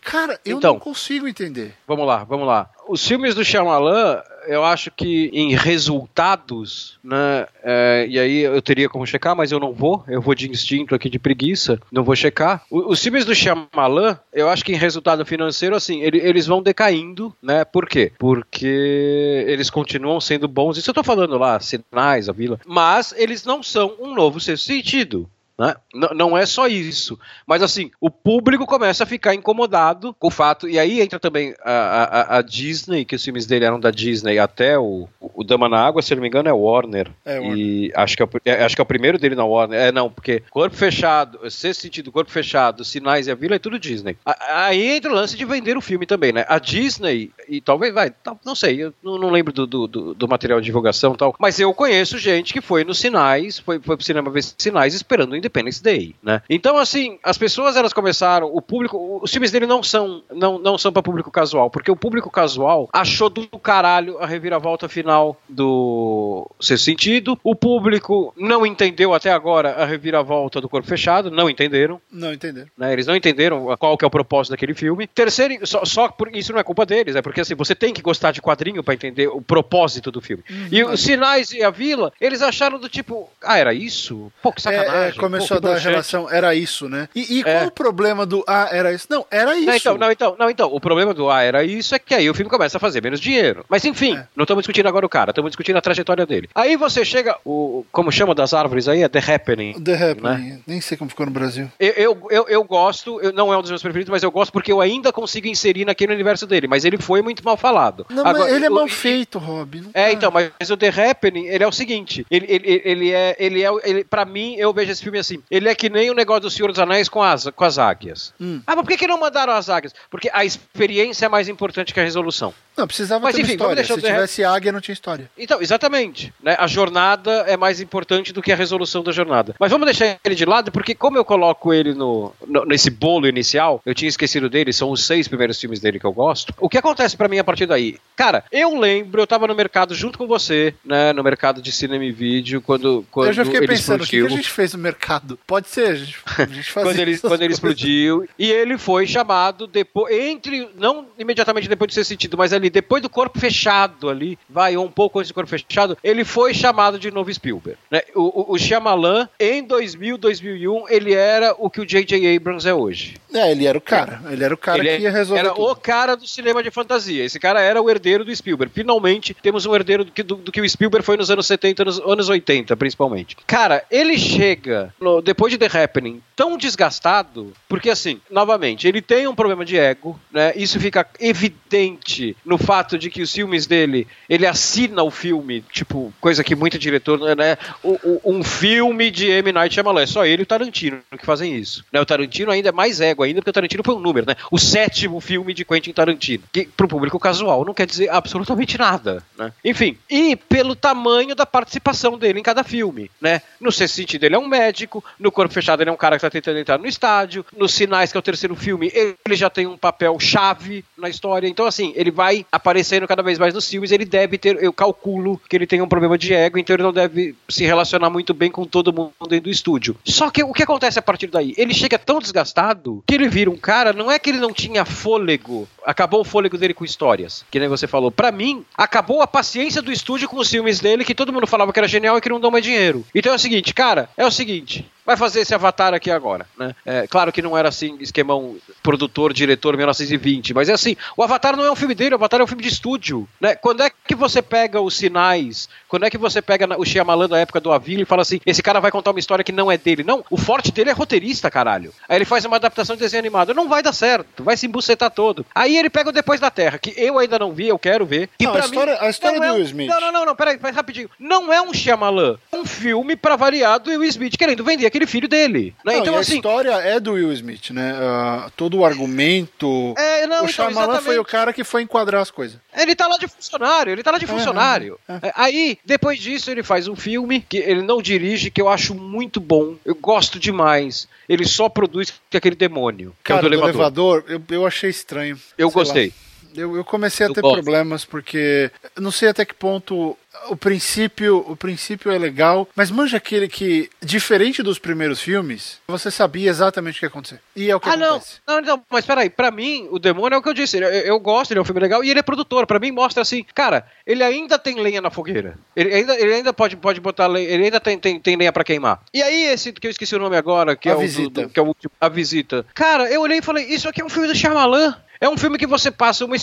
cara, eu Então. não consigo entender. vamos lá, vamos lá. Os filmes do Shyamalan, eu acho que em resultados, né, é, e aí eu teria como checar, mas eu não vou, eu vou de instinto aqui, de preguiça, não vou checar. O- os filmes do Shyamalan, eu acho que em resultado financeiro, assim, ele- eles vão decaindo, né, por quê? Porque eles continuam sendo bons, isso eu tô falando lá, Sinais, A Vila, mas eles não são um novo sexto sentido. Né? Não é só isso. Mas assim, o público começa a ficar incomodado com o fato. E aí entra também a, a, a Disney, que os filmes dele eram da Disney até o, o Dama na Água, se não me engano, é Warner. É, Warner. E acho que é, é, acho que é o primeiro dele na Warner. É, não, porque Corpo Fechado, Sexto Sentido, Corpo Fechado, Sinais e a Vila é tudo Disney. Aí entra o lance de vender o filme também, né? A Disney, e talvez, vai, não sei, eu não, não lembro do, do, do, material de divulgação e tal, mas eu conheço gente que foi nos Sinais, foi, foi pro cinema ver Sinais esperando o Independence Day, né? Então, assim, as pessoas elas começaram, o público, os filmes dele não são não, não são para público casual, porque o público casual achou do caralho a reviravolta final do Ser Sentido, o público não entendeu até agora a reviravolta do Corpo Fechado, não entenderam. Não entenderam. Né? Eles não entenderam qual que é o propósito daquele filme. Terceiro, só, só por, isso não é culpa deles, é porque assim, você tem que gostar de quadrinho para entender o propósito do filme. Uhum, e os Sinais e a Vila, eles acharam do tipo, ah, era isso? Pô, que sacanagem. É, é, começou a dar a relação, era isso, né? E, e qual é. o problema do ah, era isso? Não, era isso. Não, então, não, então, não, então, o problema do ah, era isso é que aí o filme começa a fazer menos dinheiro. Mas enfim, é. não estamos discutindo agora o cara, estamos discutindo a trajetória dele. Aí você chega, o como chama das árvores aí? É The Happening. The Happening. Né? Nem sei como ficou no Brasil. Eu, eu, eu, eu gosto, eu, não é um dos meus preferidos, mas eu gosto porque eu ainda consigo inserir naquele universo dele. Mas ele foi muito mal falado. Não, agora, ele é mal feito, Rob. É, tá. então, mas o The Happening, ele é o seguinte: ele, ele, ele é. Ele é ele, pra mim, eu vejo esse filme assim. Ele é que nem o negócio do Senhor dos Anéis com as, com as águias. Hum. Ah, mas por que, que não mandaram as águias? Porque a experiência é mais importante que a resolução. Não, precisava mas, ter enfim, história. Se tivesse águia, não tinha história. Então, exatamente. Né? A jornada é mais importante do que a resolução da jornada. Mas vamos deixar ele de lado, porque como eu coloco ele no, no nesse bolo inicial, eu tinha esquecido dele, são os seis primeiros filmes dele que eu gosto. O que acontece para mim a partir daí? Cara, eu lembro, eu tava no mercado junto com você, né? No mercado de cinema e vídeo, quando, quando eu já fiquei pensando, o que a gente fez no mercado? Pode ser, a gente, a gente quando ele, quando ele explodiu. E ele foi chamado depois, entre, não imediatamente depois de ser sentido, mas ali depois do corpo fechado ali, vai, ou um pouco antes do corpo fechado, ele foi chamado de novo Spielberg. Né? O, o, o Shyamalan, em 2000, 2001, ele era o que o J.J. Abrams é hoje. É, ele era o cara. Ele era o cara ele que ia resolver. Era tudo. o cara do cinema de fantasia. Esse cara era o herdeiro do Spielberg. Finalmente temos um herdeiro do que, do, do que o Spielberg foi nos anos 70, nos anos 80, principalmente. Cara, ele chega, no, depois de The Happening, tão desgastado, porque assim, novamente, ele tem um problema de ego, né? Isso fica evidente no fato de que os filmes dele, ele assina o filme, tipo, coisa que muito diretor, né? O, o, um filme de M. Night Shyamalan, é só ele e o Tarantino que fazem isso. Né? O Tarantino ainda é mais ego ainda, porque o Tarantino foi um número, né? O sétimo filme de Quentin Tarantino, que pro público casual não quer dizer absolutamente nada, né? Enfim, e pelo tamanho da participação dele em cada filme, né? No sexto sentido, ele é um médico, no Corpo Fechado ele é um cara que tá tentando entrar no estádio, nos Sinais, que é o terceiro filme, ele já tem um papel chave na história, então assim, ele vai aparecendo cada vez mais nos filmes, ele deve ter, eu calculo que ele tem um problema de ego, então ele não deve se relacionar muito bem com todo mundo dentro do estúdio. Só que o que acontece a partir daí? Ele chega tão desgastado que ele vira um cara, não é que ele não tinha fôlego, acabou o fôlego dele com histórias, que nem você falou. Para mim, acabou a paciência do estúdio com os filmes dele, que todo mundo falava que era genial e que não dão mais dinheiro. Então é o seguinte, cara, é o seguinte, vai fazer esse Avatar aqui agora, né? É, claro que não era assim, esquemão produtor, diretor 1920, mas é assim, o Avatar não é um filme dele, o Avatar é um filme de estúdio, né? Quando é que você pega os sinais, quando é que você pega o Shyamalan da época do Avila e fala assim, esse cara vai contar uma história que não é dele? Não, o forte dele é roteirista, caralho. Aí ele faz uma adaptação de desenho animado, não vai dar certo, vai se embucetar todo. Aí ele pega o Depois da Terra, que eu ainda não vi, eu quero ver. E não, a história, mim, a história do é Will Smith. Não, não, não, não, peraí, peraí, rapidinho. Não é um Shyamalan, é um filme pra variar do Will Smith querendo vender aquele filho dele. Né? Não, então, assim, a história é do Will Smith, né? Uh, todo o argumento. É, não, o então, Shyamalan exatamente. foi o cara que foi enquadrar as coisas. Ele tá lá de funcionário, ele tá lá de funcionário. É, é, é. Aí, depois disso, ele faz um filme que ele não dirige, que eu acho muito bom. Eu gosto demais. Ele só produz aquele demônio. Cara, que é o do elevador. elevador eu, eu achei estranho. Eu gostei. Lá. Eu, eu comecei a ter problemas porque eu não sei até que ponto o princípio, o princípio é legal, mas manja aquele que, diferente dos primeiros filmes, você sabia exatamente o que ia acontecer. E é o que ah, acontece. Não, não, não, mas peraí, pra mim, o Demônio é o que eu disse. Eu, eu gosto, ele é um filme legal e ele é produtor. Pra mim, mostra assim, cara, ele ainda tem lenha na fogueira. Ele ainda, ele ainda pode, pode botar lenha, ele ainda tem, tem, tem lenha pra queimar. E aí, esse que eu esqueci o nome agora, que a é visita. o do, que é o último, A Visita. Cara, eu olhei e falei, isso aqui é um filme do Shyamalan. É um filme que você passa uma.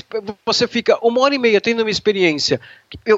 Você fica uma hora e meia tendo uma experiência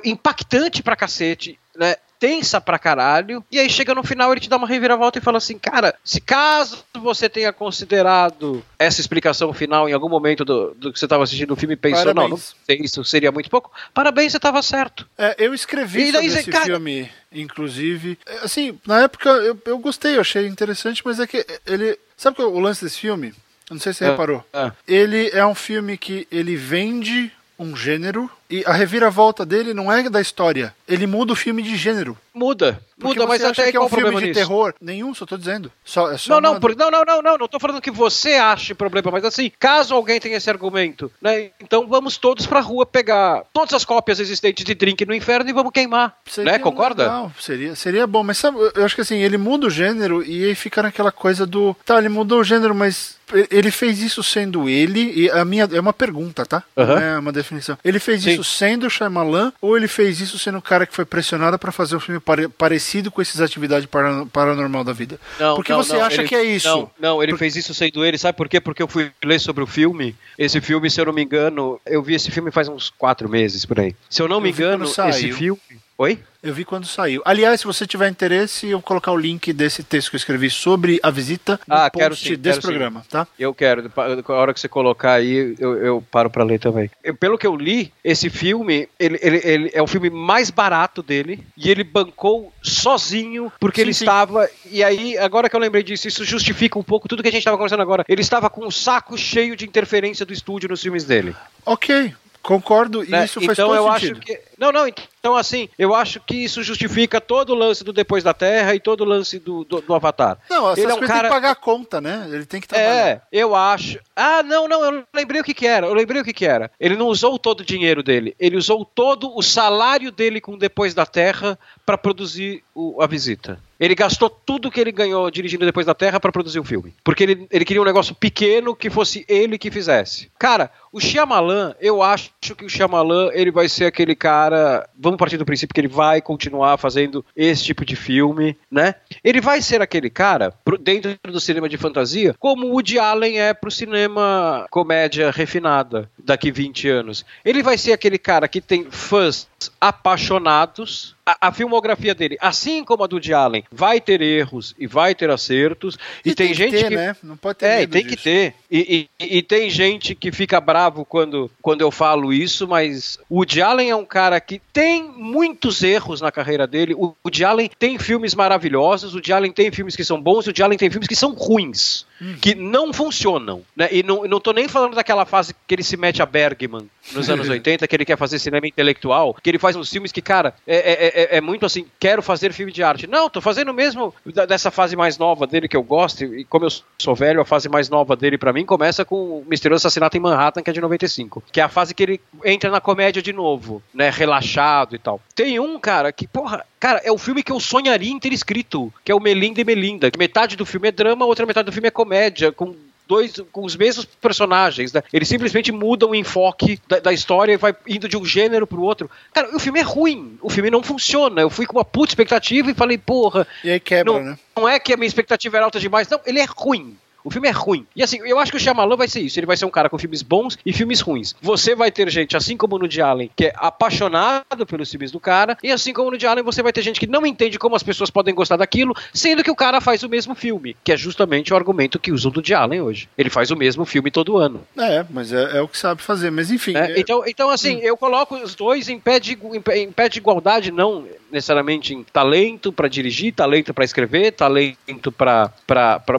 impactante pra cacete, né? tensa pra caralho, e aí chega no final ele te dá uma reviravolta e fala assim, cara, se caso você tenha considerado essa explicação final em algum momento do, do que você estava assistindo o filme e pensou, parabéns. não, não isso seria muito pouco, parabéns, você estava certo. É, eu escrevi sobre esse cara... filme, inclusive, é, assim, na época eu, eu gostei, eu achei interessante, mas é que ele, sabe é o lance desse filme? Não sei se você é, reparou. É. Ele é um filme que ele vende um gênero e a reviravolta dele não é da história. Ele muda o filme de gênero. Muda. Porque muda, mas até que é um filme de nisso? terror. Nenhum, só tô dizendo. Só, é só não, não, por, não, não, não, não, não tô falando que você ache problema, mas assim, caso alguém tenha esse argumento, né? Então vamos todos pra rua pegar todas as cópias existentes de Drink no Inferno e vamos queimar. Seria né? Concorda? Não, seria, seria bom, mas sabe, eu acho que assim, ele muda o gênero e aí fica naquela coisa do. Tá, ele mudou o gênero, mas ele fez isso sendo ele, e a minha é uma pergunta, tá? Uhum. é uma definição. Ele fez Sim. Isso sendo o Shyamalan ou ele fez isso sendo o cara que foi pressionado para fazer um filme pare parecido com essas atividades paranormal da vida? Não, Porque não, você não, acha ele, que é isso? Não, não ele Por... fez isso sendo ele. Sabe por quê? Porque eu fui ler sobre o filme. Esse filme, se eu não me engano, eu vi esse filme faz uns quatro meses por aí. Se eu não me engano, esse filme. Oi? Eu vi quando saiu. Aliás, se você tiver interesse, eu vou colocar o link desse texto que eu escrevi sobre a visita no ah, post sim, desse programa, sim. tá? Eu quero. A hora que você colocar aí, eu, eu paro para ler também. Eu, pelo que eu li, esse filme, ele, ele, ele, é o filme mais barato dele e ele bancou sozinho porque sim, ele estava. E aí, agora que eu lembrei disso, isso justifica um pouco tudo que a gente estava conversando agora. Ele estava com o saco cheio de interferência do estúdio nos filmes dele. Ok, Concordo, e né? isso faz então, todo eu sentido. Acho que... Não, não, então assim, eu acho que isso justifica todo o lance do Depois da Terra e todo o lance do, do, do Avatar. Não, ele é um cara... tem que pagar a conta, né? Ele tem que trabalhar. É, eu acho. Ah, não, não, eu lembrei o que que era, eu lembrei o que que era. Ele não usou todo o dinheiro dele, ele usou todo o salário dele com Depois da Terra para produzir o, a visita. Ele gastou tudo que ele ganhou dirigindo Depois da Terra para produzir o filme. Porque ele, ele queria um negócio pequeno que fosse ele que fizesse. Cara, o Shyamalan, eu acho que o Shyamalan, ele vai ser aquele cara... Vamos partir do princípio que ele vai continuar fazendo esse tipo de filme, né? Ele vai ser aquele cara, dentro do cinema de fantasia, como o Woody Allen é pro cinema comédia refinada daqui 20 anos. Ele vai ser aquele cara que tem fãs apaixonados a, a, filmografia dele, assim como a do Woody Allen, vai ter erros e vai ter acertos. E, e tem, tem, gente que. Ter, né? Não pode ter. É, tem disso. que ter. E, e, e, tem gente que fica bravo quando, quando eu falo isso, mas o Woody Allen é um cara que tem muitos erros na carreira dele. O Woody Allen tem filmes maravilhosos, o Woody Allen tem filmes que são bons, o Woody Allen tem filmes que são ruins, hum. que não funcionam. Né? E não, não tô nem falando daquela fase que ele se mete a Bergman nos anos 80, que ele quer fazer cinema intelectual, que ele faz uns filmes que, cara, é, é, é é, é, muito assim, quero fazer filme de arte. Não, tô fazendo mesmo dessa fase mais nova dele que eu gosto, e como eu sou velho, a fase mais nova dele para mim começa com o Misterioso Assassinato em Manhattan, que é de 95, que é a fase que ele entra na comédia de novo, né, relaxado e tal. Tem um, cara, que, porra, Cara, é o filme que eu sonharia em ter escrito, que é o Melinda e Melinda. Que metade do filme é drama, outra metade do filme é comédia, com dois com os mesmos personagens, né? Eles simplesmente mudam o enfoque da, da história e vai indo de um gênero pro outro. Cara, o filme é ruim, o filme não funciona. Eu fui com uma puta expectativa e falei, porra. E aí quebra, não, né? Não é que a minha expectativa era alta demais, não, ele é ruim. O filme é ruim. E assim, eu acho que o Shyamalan vai ser isso. Ele vai ser um cara com filmes bons e filmes ruins. Você vai ter gente, assim como no de Allen, que é apaixonado pelos filmes do cara, e assim como no de Allen, você vai ter gente que não entende como as pessoas podem gostar daquilo, sendo que o cara faz o mesmo filme, que é justamente o argumento que usam do de Allen hoje. Ele faz o mesmo filme todo ano. É, mas é, é o que sabe fazer. Mas enfim. É, é... Então, então, assim, hum. eu coloco os dois em pé de, em pé, em pé de igualdade, não necessariamente em talento para dirigir, talento para escrever, talento para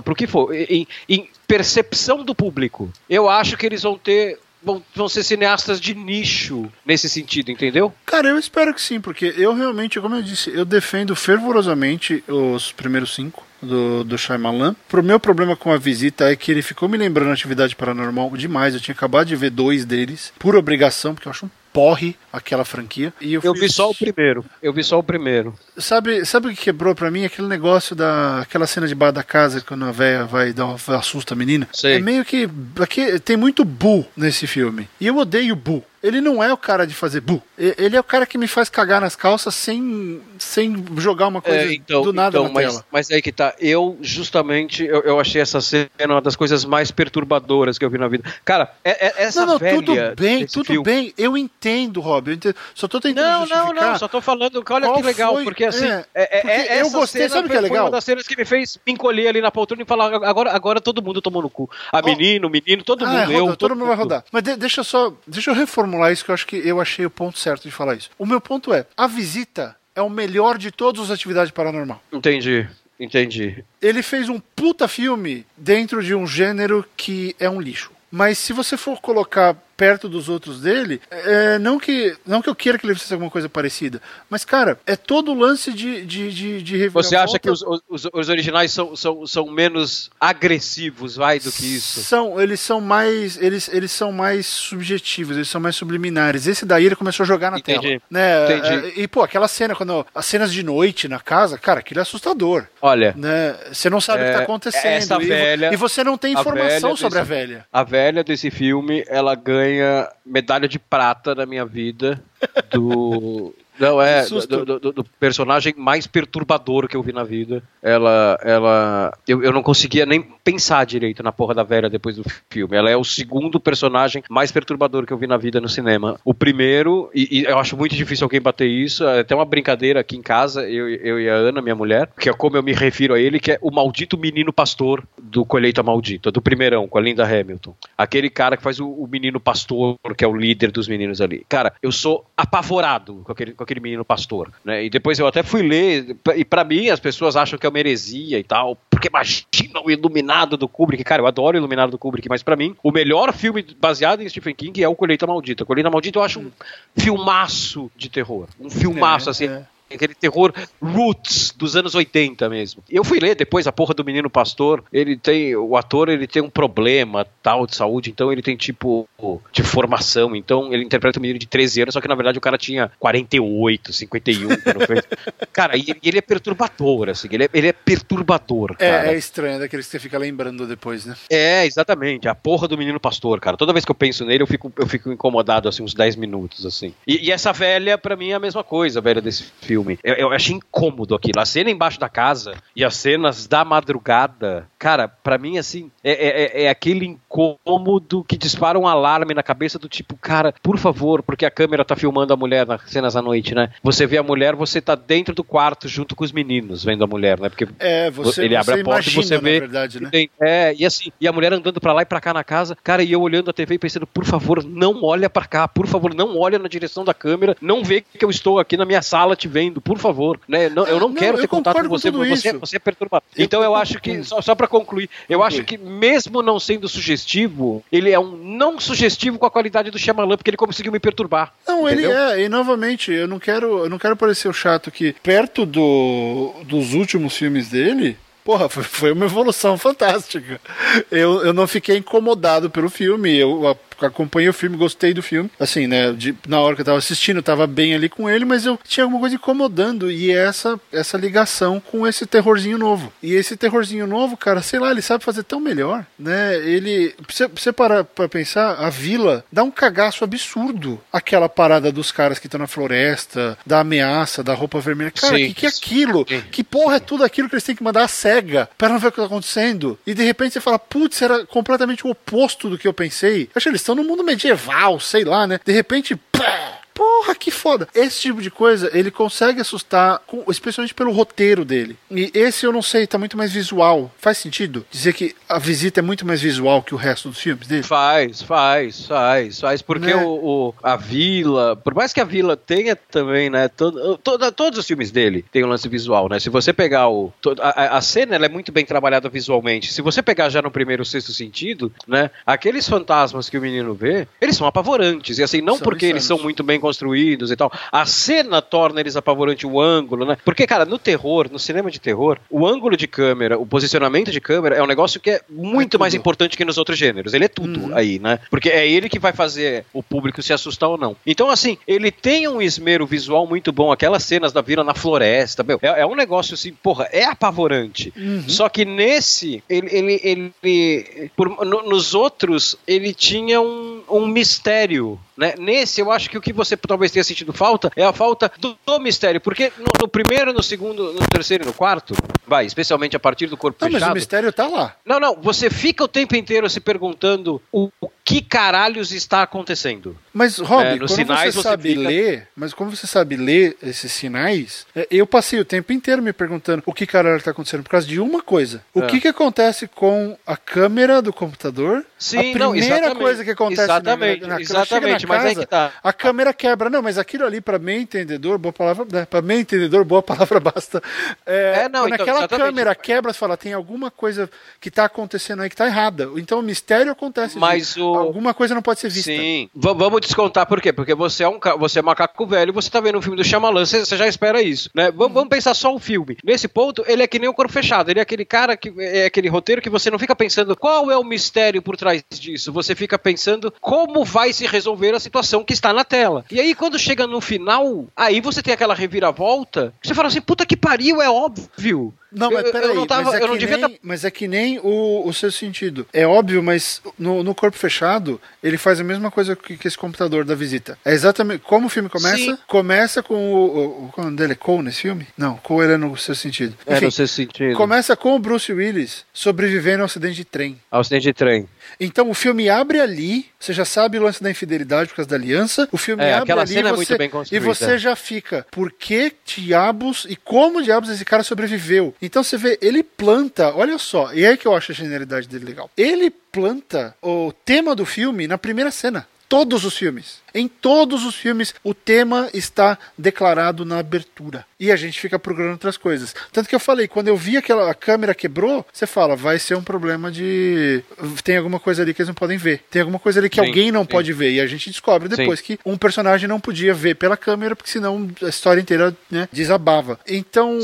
o que for. Em, em percepção do público. Eu acho que eles vão ter Vão, vão, ser cineastas de nicho nesse sentido, entendeu? Cara, eu espero que sim, porque eu realmente, como eu disse, eu defendo fervorosamente os primeiros cinco do, do Shyamalan. O meu problema com a visita é que ele ficou me lembrando atividade paranormal demais. Eu tinha acabado de ver dois deles, por obrigação, porque eu acho um porre aquela franquia. E eu, eu vi só o primeiro. Eu vi só o primeiro. Sabe, sabe o que quebrou para mim? Aquele negócio da aquela cena de bar da casa quando a véia vai dar assusta a menina. Sei. É meio que aqui tem muito bu nesse filme. E eu odeio bu. Ele não é o cara de fazer bu. Ele é o cara que me faz cagar nas calças sem, sem jogar uma coisa é, então, do nada então, na mas, tela. Mas aí que tá. Eu, justamente, eu, eu achei essa cena uma das coisas mais perturbadoras que eu vi na vida. Cara, é, é essa não, não, velha tudo bem, tudo filme... bem. Eu entendo, Rob. Eu entendo. Só tô tentando não, justificar. Não, não, só tô falando. Olha que legal, foi? porque assim. É, é, é, é eu gostei, sabe o que é legal? Foi uma das cenas que me fez me encolher ali na poltrona e falar: agora, agora todo mundo tomou no cu. A oh. menino, o menino, todo ah, mundo. Roda, eu, todo, todo mundo vai rodar. Mas de, deixa só. Deixa eu reformular isso, que eu acho que eu achei o ponto certo de falar isso. O meu ponto é: a visita é o melhor de todas as atividades paranormal. Entendi. Entendi. Ele fez um puta filme dentro de um gênero que é um lixo. Mas se você for colocar perto dos outros dele, é, não, que, não que eu queira que ele fizesse alguma coisa parecida, mas, cara, é todo o lance de, de, de, de Você acha que os, os, os, originais são, são, são menos agressivos, vai, do que isso? São, eles são mais eles, eles são mais subjetivos, eles são mais subliminares. Esse daí ele começou a jogar na Entendi. tela. Né? Entendi. E, pô, aquela cena, quando as cenas de noite na casa, cara, aquilo é assustador. Olha. Né? Você não sabe é, o que tá é, acontecendo. Essa e, velha, e você não tem informação sobre desse, a velha. A velha desse filme, ela ganha they uh medalha de prata na minha vida do não, é do, do, do, personagem mais perturbador que eu vi na vida. Ela. ela eu, eu não conseguia nem pensar direito na porra da velha depois do filme. Ela é o segundo personagem mais perturbador que eu vi na vida no cinema. O primeiro, e, e eu acho muito difícil alguém bater isso, é até uma brincadeira aqui em casa, eu, eu e a Ana, minha mulher, que é como eu me refiro a ele, que é o maldito menino pastor do Colheita Maldita, do primeirão, com a Linda Hamilton. Aquele cara que faz o, o menino pastor, que é o líder dos meninos ali. Cara, eu sou apavorado com aquele com aquele menino pastor, né? E depois eu até fui ler, e para mim as pessoas acham que é uma heresia e tal, porque imagina o Iluminado do Kubrick, cara, eu adoro o Iluminado do Kubrick, mas para mim o melhor filme baseado em Stephen King é o Colheita Maldita. Colheita Maldita eu acho um filmaço de terror, um filmaço é, assim. É aquele terror roots dos anos 80 mesmo. Eu fui ler depois a porra do Menino Pastor, ele tem, o ator ele tem um problema tal de saúde, então ele tem tipo de formação, então ele interpreta um menino de 13 anos, só que na verdade o cara tinha 48, 51, cara, e ele é perturbador, assim, ele é, ele é perturbador, é, cara. É, é estranho, é daqueles que você fica lembrando depois, né? É, exatamente, a porra do Menino Pastor, cara. Toda vez que eu penso nele, eu fico, eu fico incomodado, assim, uns 10 minutos, assim. E, e essa velha, para mim, é a mesma coisa, a velha desse filme filme. Eu, eu achei incômodo aquilo. A cena embaixo da casa e as cenas da madrugada, cara, para mim, assim, é, é, é, é, aquele incômodo que dispara um alarme na cabeça do tipo, cara, por favor, porque a câmera tá filmando a mulher nas cenas à noite, né? Você vê a mulher, você tá dentro do quarto junto com os meninos vendo a mulher, né? Porque é, você, ele abre a porta imagina, e você vê. Verdade, né? tem, é, e assim, e a mulher andando para lá e pra cá na casa, cara, e eu olhando a TV e pensando, por favor, não olha para cá, por favor, não olha na direção da câmera, não vê que eu estou aqui na minha sala te vendo, por favor, né? Não, eu não, não quero ter contato com você, com você, é, você é perturbado. Então eu acho que, só, só para concluir, eu acho que mesmo não sendo sugestivo, ele é um não sugestivo com a qualidade do Shyamalan, porque ele conseguiu me perturbar. Não, entendeu? ele é, e novamente, eu não quero, eu não quero parecer o chato que perto do, dos últimos filmes dele, Porra, foi, foi uma evolução fantástica. Eu, eu não fiquei incomodado pelo filme. Eu acompanhei o filme, gostei do filme. Assim, né? De, na hora que eu tava assistindo, eu tava bem ali com ele, mas eu tinha alguma coisa incomodando. E é essa, essa ligação com esse terrorzinho novo. E esse terrorzinho novo, cara, sei lá, ele sabe fazer tão melhor, né? Ele. Pra você parar pra pensar, a vila dá um cagaço absurdo. Aquela parada dos caras que estão na floresta, da ameaça, da roupa vermelha. Cara, o que, que é aquilo? Sim. Que porra é tudo aquilo que eles têm que mandar a cega para não ver o que tá acontecendo? E de repente você fala, putz, era completamente o oposto do que eu pensei. Acho que eles estão no mundo medieval, sei lá, né? De repente, pá, Porra, que foda. Esse tipo de coisa ele consegue assustar, especialmente pelo roteiro dele. E esse eu não sei, tá muito mais visual. Faz sentido dizer que a visita é muito mais visual que o resto dos filmes dele? Faz, faz, faz, faz. Porque né? o, o, a vila, por mais que a vila tenha também, né? Todo, todo, todos os filmes dele tem um lance visual, né? Se você pegar o. A, a cena ela é muito bem trabalhada visualmente. Se você pegar já no primeiro sexto sentido, né? Aqueles fantasmas que o menino vê, eles são apavorantes. E assim, não são porque insanos. eles são muito bem construídos e tal. A cena torna eles apavorantes, o ângulo, né? Porque, cara, no terror, no cinema de terror, o ângulo de câmera, o posicionamento de câmera é um negócio que é muito é mais importante que nos outros gêneros. Ele é tudo uhum. aí, né? Porque é ele que vai fazer o público se assustar ou não. Então, assim, ele tem um esmero visual muito bom. Aquelas cenas da vila na floresta, meu, é, é um negócio assim, porra, é apavorante. Uhum. Só que nesse, ele, ele, ele por, no, nos outros, ele tinha um, um mistério. Né? Nesse, eu acho que o que você talvez tenha sentido falta é a falta do, do mistério. Porque no, no, primeiro, no segundo, no terceiro e no quarto, vai, especialmente a partir do corpo não, fechado. Mas o mistério tá lá. Não, não, você fica o tempo inteiro se perguntando o, o que caralhos está acontecendo. Mas, Rob, é, quando sinais, você sabe você fica... ler, mas como você sabe ler esses sinais, é, eu passei o tempo inteiro me perguntando o que caralho está acontecendo por causa de uma coisa. O é. que que acontece com a câmera do computador? Sim, a primeira não, coisa que acontece exatamente, na, na, na exatamente, mas casa, é que tá. A câmera quebra. Não, mas aquilo ali para mim entendedor, boa palavra, né, para mim entendedor, boa palavra basta. É, é não, quando então, aquela exatamente. câmera quebra, você fala, tem alguma coisa que está acontecendo aí que está errada. Então o mistério acontece. Mas o... alguma coisa não pode ser vista. Sim. V vamos descontar por quê? Porque você é um você é macaco velho, você tá vendo um filme do Shyamalan, você, você já espera isso, né? V vamos pensar só o filme. Nesse ponto, ele é que nem o corpo fechado, ele é aquele cara que é aquele roteiro que você não fica pensando qual é o mistério por trás disso. Você fica pensando como vai se resolver a situação que está na tela. E aí quando chega no final, aí você tem aquela reviravolta, você fala assim, puta que pariu, é óbvio. Não, mas peraí, eu, não tava, mas, é eu não devia nem, tá... mas é que nem o, o seu sentido. É óbvio, mas no, no corpo fechado, ele faz a mesma coisa que, que esse computador da visita. É exatamente como o filme começa. Sim. Começa com o. O, o qual dele é Cole nesse filme? Não, Cole ele é no seu sentido. Enfim, é no seu sentido. Começa com o Bruce Willis sobrevivendo ao acidente de trem. Ao acidente de trem. Então o filme abre ali, você já sabe o lance da infidelidade por causa da aliança. O filme é, abre ali e, você, é bem construída. e você já fica, por que diabos e como diabos esse cara sobreviveu? Então você vê, ele planta, olha só, e é aí que eu acho a genialidade dele legal. Ele planta o tema do filme na primeira cena todos os filmes. Em todos os filmes, o tema está declarado na abertura. E a gente fica procurando outras coisas. Tanto que eu falei, quando eu vi aquela a câmera quebrou, você fala, vai ser um problema de. Tem alguma coisa ali que eles não podem ver. Tem alguma coisa ali que sim, alguém não sim. pode ver. E a gente descobre depois sim. que um personagem não podia ver pela câmera, porque senão a história inteira né, desabava. Então.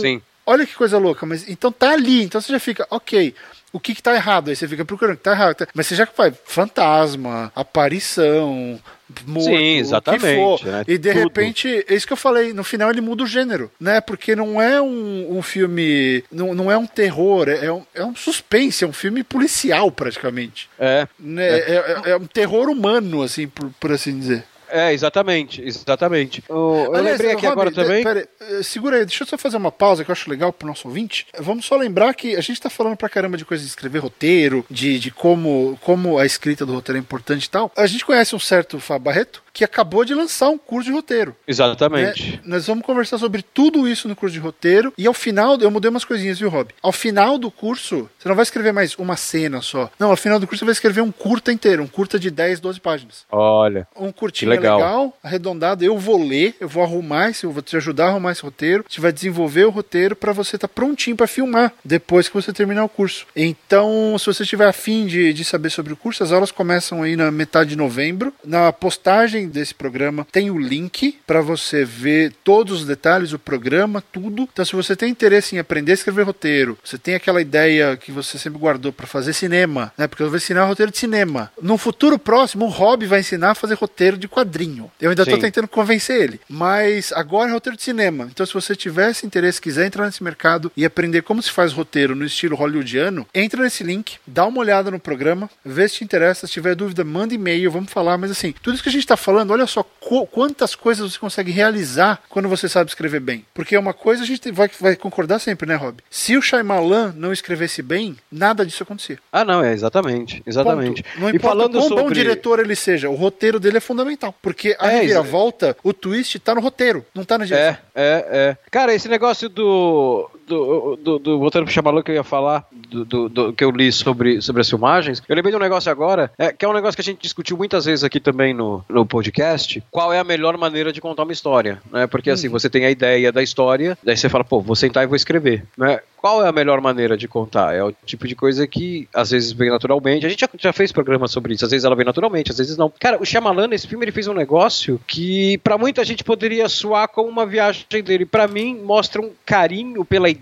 Olha que coisa louca, mas então tá ali, então você já fica, ok, o que, que tá errado. Aí você fica procurando o que tá errado. Mas você já vai fantasma, aparição, morto, Sim, exatamente. Né? E de Tudo. repente, é isso que eu falei, no final ele muda o gênero, né? Porque não é um, um filme, não, não é um terror, é, é um, é um suspense, é um filme policial praticamente. É. Né? É. é, é, é um terror humano, assim, por, por assim dizer. É, exatamente, exatamente. eu Aliás, lembrei aqui Rob, agora também. Pera, eh, segura aí, deixa eu só fazer uma pausa que eu acho legal pro nosso ouvinte. Vamos só lembrar que a gente tá falando pra caramba de coisas de escrever roteiro, de, de como, como a escrita do roteiro é importante e tal. A gente conhece um certo Fábio Barreto, que acabou de lançar um curso de roteiro. Exatamente. Né? Nós vamos conversar sobre tudo isso no curso de roteiro. E ao final, eu mudei umas coisinhas, viu, Rob? Ao final do curso, você não vai escrever mais uma cena só. Não, ao final do curso você vai escrever um curta inteiro, um curta de 10, 12 páginas. Olha. Um curtinho legal. legal, arredondado. Eu vou ler, eu vou arrumar, eu vou te ajudar a arrumar esse roteiro. Gente vai desenvolver o roteiro para você estar tá prontinho para filmar depois que você terminar o curso. Então, se você tiver afim de, de saber sobre o curso, as aulas começam aí na metade de novembro. Na postagem desse programa tem o link para você ver todos os detalhes, o programa, tudo. Então, se você tem interesse em aprender a escrever roteiro, você tem aquela ideia que você sempre guardou para fazer cinema, né? Porque eu vou ensinar roteiro de cinema. No futuro próximo, o Rob vai ensinar a fazer roteiro de quadrinho. Eu ainda estou tentando convencer ele, mas agora é roteiro de cinema. Então, se você tivesse interesse, quiser entrar nesse mercado e aprender como se faz roteiro no estilo hollywoodiano, entra nesse link, dá uma olhada no programa, vê se te interessa. Se tiver dúvida, manda e-mail, vamos falar. Mas assim, tudo isso que a gente está falando falando, olha só quantas coisas você consegue realizar quando você sabe escrever bem. Porque é uma coisa a gente vai, vai concordar sempre, né, Rob? Se o Shyamalan não escrevesse bem, nada disso acontecia. Ah, não, é exatamente, exatamente. Ponto. Não importa e falando quão sobre... bom diretor ele seja, o roteiro dele é fundamental. Porque a é, reviravolta, o twist tá no roteiro, não tá na direção. É, é, é. Cara, esse negócio do, do, do, do roteiro pro Shyamalan que eu ia falar, do, do, do, que eu li sobre, sobre as filmagens, eu lembrei de um negócio agora, é, que é um negócio que a gente discutiu muitas vezes aqui também no, no podcast, qual é a melhor maneira de contar uma história, né? Porque assim, hum. você tem a ideia da história, daí você fala, pô, vou sentar e vou escrever, né? Qual é a melhor maneira de contar? É o tipo de coisa que às vezes vem naturalmente. A gente já, já fez programa sobre isso. Às vezes ela vem naturalmente, às vezes não. Cara, o Shyamalan nesse filme ele fez um negócio que para muita gente poderia soar como uma viagem dele. Para mim mostra um carinho pela ideia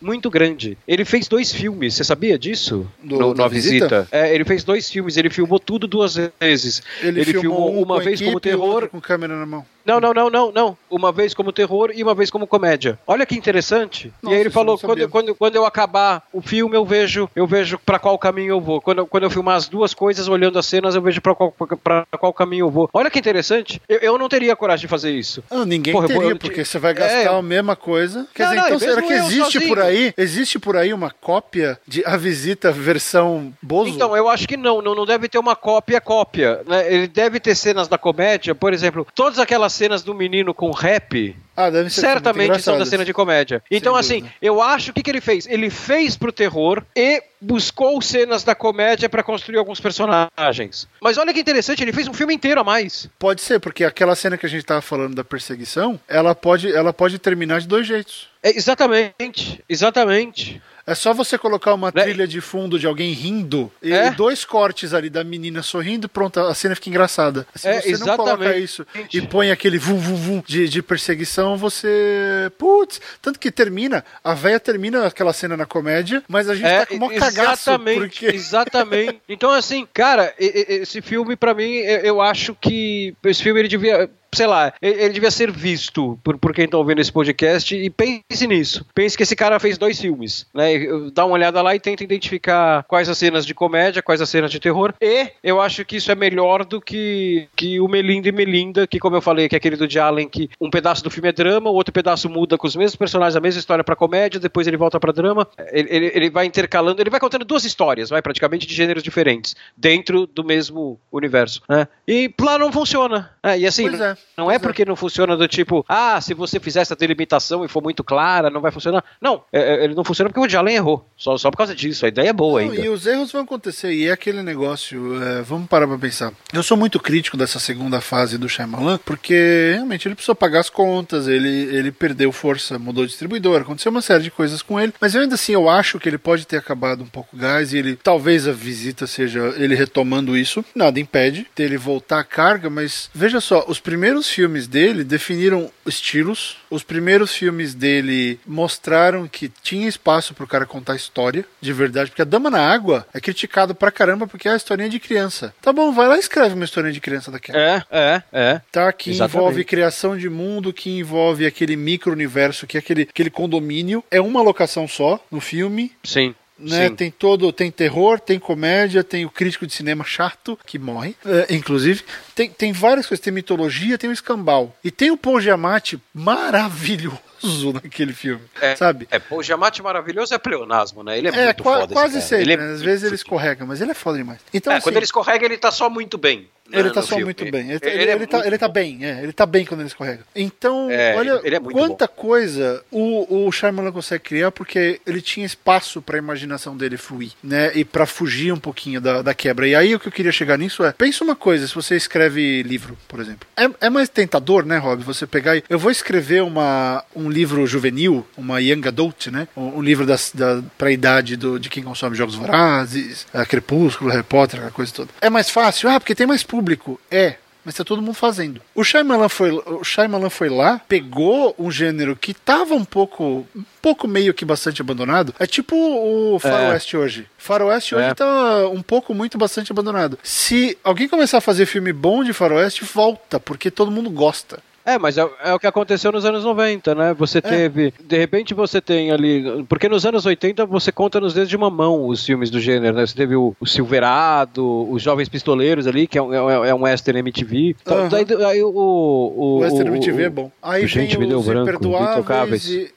muito grande. Ele fez dois filmes. Você sabia disso? Do, no, na visita? visita? É, ele fez dois filmes. Ele filmou tudo duas vezes. Ele, ele filmou, filmou uma vez equipe, como terror, com câmera na mão. Não, não, não, não, não. Uma vez como terror e uma vez como comédia. Olha que interessante. Nossa, e aí ele falou: não quando, quando, quando eu acabar o filme, eu vejo eu vejo para qual caminho eu vou. Quando, eu- quando eu filmar as duas coisas, olhando as cenas, eu vejo para qual, pra qual caminho eu vou. Olha que interessante. Eu, eu não teria coragem de fazer isso. Ah, ninguém Porra, teria, eu- porque você vai É, gastar eu- a mesma coisa. Quer Não, dizer, não, então será que existe sozinho? por aí? Existe por aí uma cópia de A Visita versão Bozo? Então, eu acho que não, não, não deve ter uma cópia cópia. Né? Ele deve ter cenas da comédia, por exemplo, todas aquelas cenas do menino com rap. ah, deve ser Certamente são da cena de comédia. Então, assim, eu acho que o que ele fez? Ele fez pro terror e buscou cenas da comédia pra construir alguns personagens. Mas olha que interessante, ele fez um filme inteiro a mais. Pode ser, porque aquela cena que a gente tava falando da perseguição, ela pode, ela pode terminar de dois jeitos. É, exatamente, exatamente. É só você colocar uma Né? trilha de fundo de alguém rindo e É. dois cortes ali da menina sorrindo, pronto, a cena fica engraçada. Se É, você não coloca exatamente. isso e põe aquele vum vum vum de, de perseguição, você. Putz, tanto que termina, a véia termina aquela cena na comédia, mas a gente tá com cagaço. É, exatamente, Porque... exatamente. Então, assim, cara, esse filme, pra mim, eu acho que esse filme ele devia. Sei lá, ele devia ser visto por, por quem tá ouvindo esse podcast e pense nisso. Pense que esse cara fez dois filmes, né? Dá uma olhada lá e tenta identificar quais as cenas de comédia, quais as cenas de terror. E eu acho que isso é melhor do que, que o Melinda e Melinda, que, como eu falei, que é aquele do Jalen, que um pedaço do filme é drama, o outro pedaço muda com os mesmos personagens, a mesma história pra comédia, depois ele volta pra drama. Ele, ele, ele vai intercalando, ele vai contando duas histórias, vai praticamente de gêneros diferentes, dentro do mesmo universo. Né? E lá não funciona. né? E assim, é, não é porque não funciona do tipo, ah, se você fizer essa delimitação e for muito clara, não vai funcionar. Não, é- é- ele não funciona porque o Jalen errou. Só, só por causa disso. A ideia é boa Não, ainda. e os erros vão acontecer, e é aquele negócio, é, vamos parar pra pensar. Eu sou muito crítico dessa segunda fase do Shyamalan, porque realmente ele precisou pagar as contas, ele, ele perdeu força, mudou de distribuidor, aconteceu uma série de coisas com ele, mas eu ainda assim eu acho que ele pode ter acabado um pouco o gás, e ele, talvez a visita seja ele retomando isso, nada impede dele voltar à carga, mas veja só, os primeiros filmes dele definiram estilos, os primeiros filmes dele mostraram que tinha espaço pro cara contar história, de verdade, porque a Dama na Água é criticado pra caramba porque é a historinha de criança. Tá bom, vai lá e escreve uma historinha de criança daquela. É, é, é. Tá, que Exatamente. envolve criação de mundo, que envolve aquele micro-universo, que é aquele, aquele condomínio. É uma locação só no filme. Sim. Né, tem todo, tem terror, tem comédia, tem o crítico de cinema chato que morre, é, inclusive. Tem, tem várias coisas, tem mitologia, tem o escambau. E tem o Paul Giamatti maravilhoso naquele filme, É, sabe? É, o Giamatti maravilhoso é pleonasmo, né? Ele é, É, muito qua- foda. quase sempre, Ele é né? Às vezes ele escorrega, mas ele é foda demais. Então, É, assim, quando ele escorrega, ele tá só muito bem. né, Ele tá só filme. muito bem. Ele, tá- Ele ele- é ele tá, ele tá bom. bem, é, ele tá bem quando ele escorrega. Então, olha quanta coisa o, o Shyamalan consegue criar porque ele tinha espaço pra imaginação dele fluir, né? E pra fugir um pouquinho da, da quebra. E aí o que eu queria chegar nisso é, pensa uma coisa, se você escreve livro, por exemplo. É, é mais tentador, né, Rob? Você pegar e... Eu vou escrever uma, um livro juvenil, uma young adult, né? Um, um livro das, da, pra idade do, de quem consome Jogos Vorazes, é, Crepúsculo, Harry Potter, aquela coisa toda. É mais fácil? Ah, porque tem mais público. É, mas tá todo mundo fazendo. O Shyamalan foi, o Shyamalan foi lá, pegou um gênero que tava um pouco, um pouco meio que bastante abandonado. É tipo o Faroeste hoje. Faroeste hoje É. tá um pouco muito bastante abandonado. Se alguém começar a fazer filme bom de Faroeste, volta, porque todo mundo gosta. É, mas é, é o que aconteceu nos anos 90, né? Você teve. De repente você tem ali. Porque nos anos 80 você conta nos dedos de uma mão os filmes do gênero, né? Você teve o, o Silverado, os Jovens Pistoleiros ali, que é um, é, é um western MTV. Então, Aham. daí, aí o. O, O Western o- MTV é o- bom. Aí Gente, vem me deu branco, Imperdoáveis e...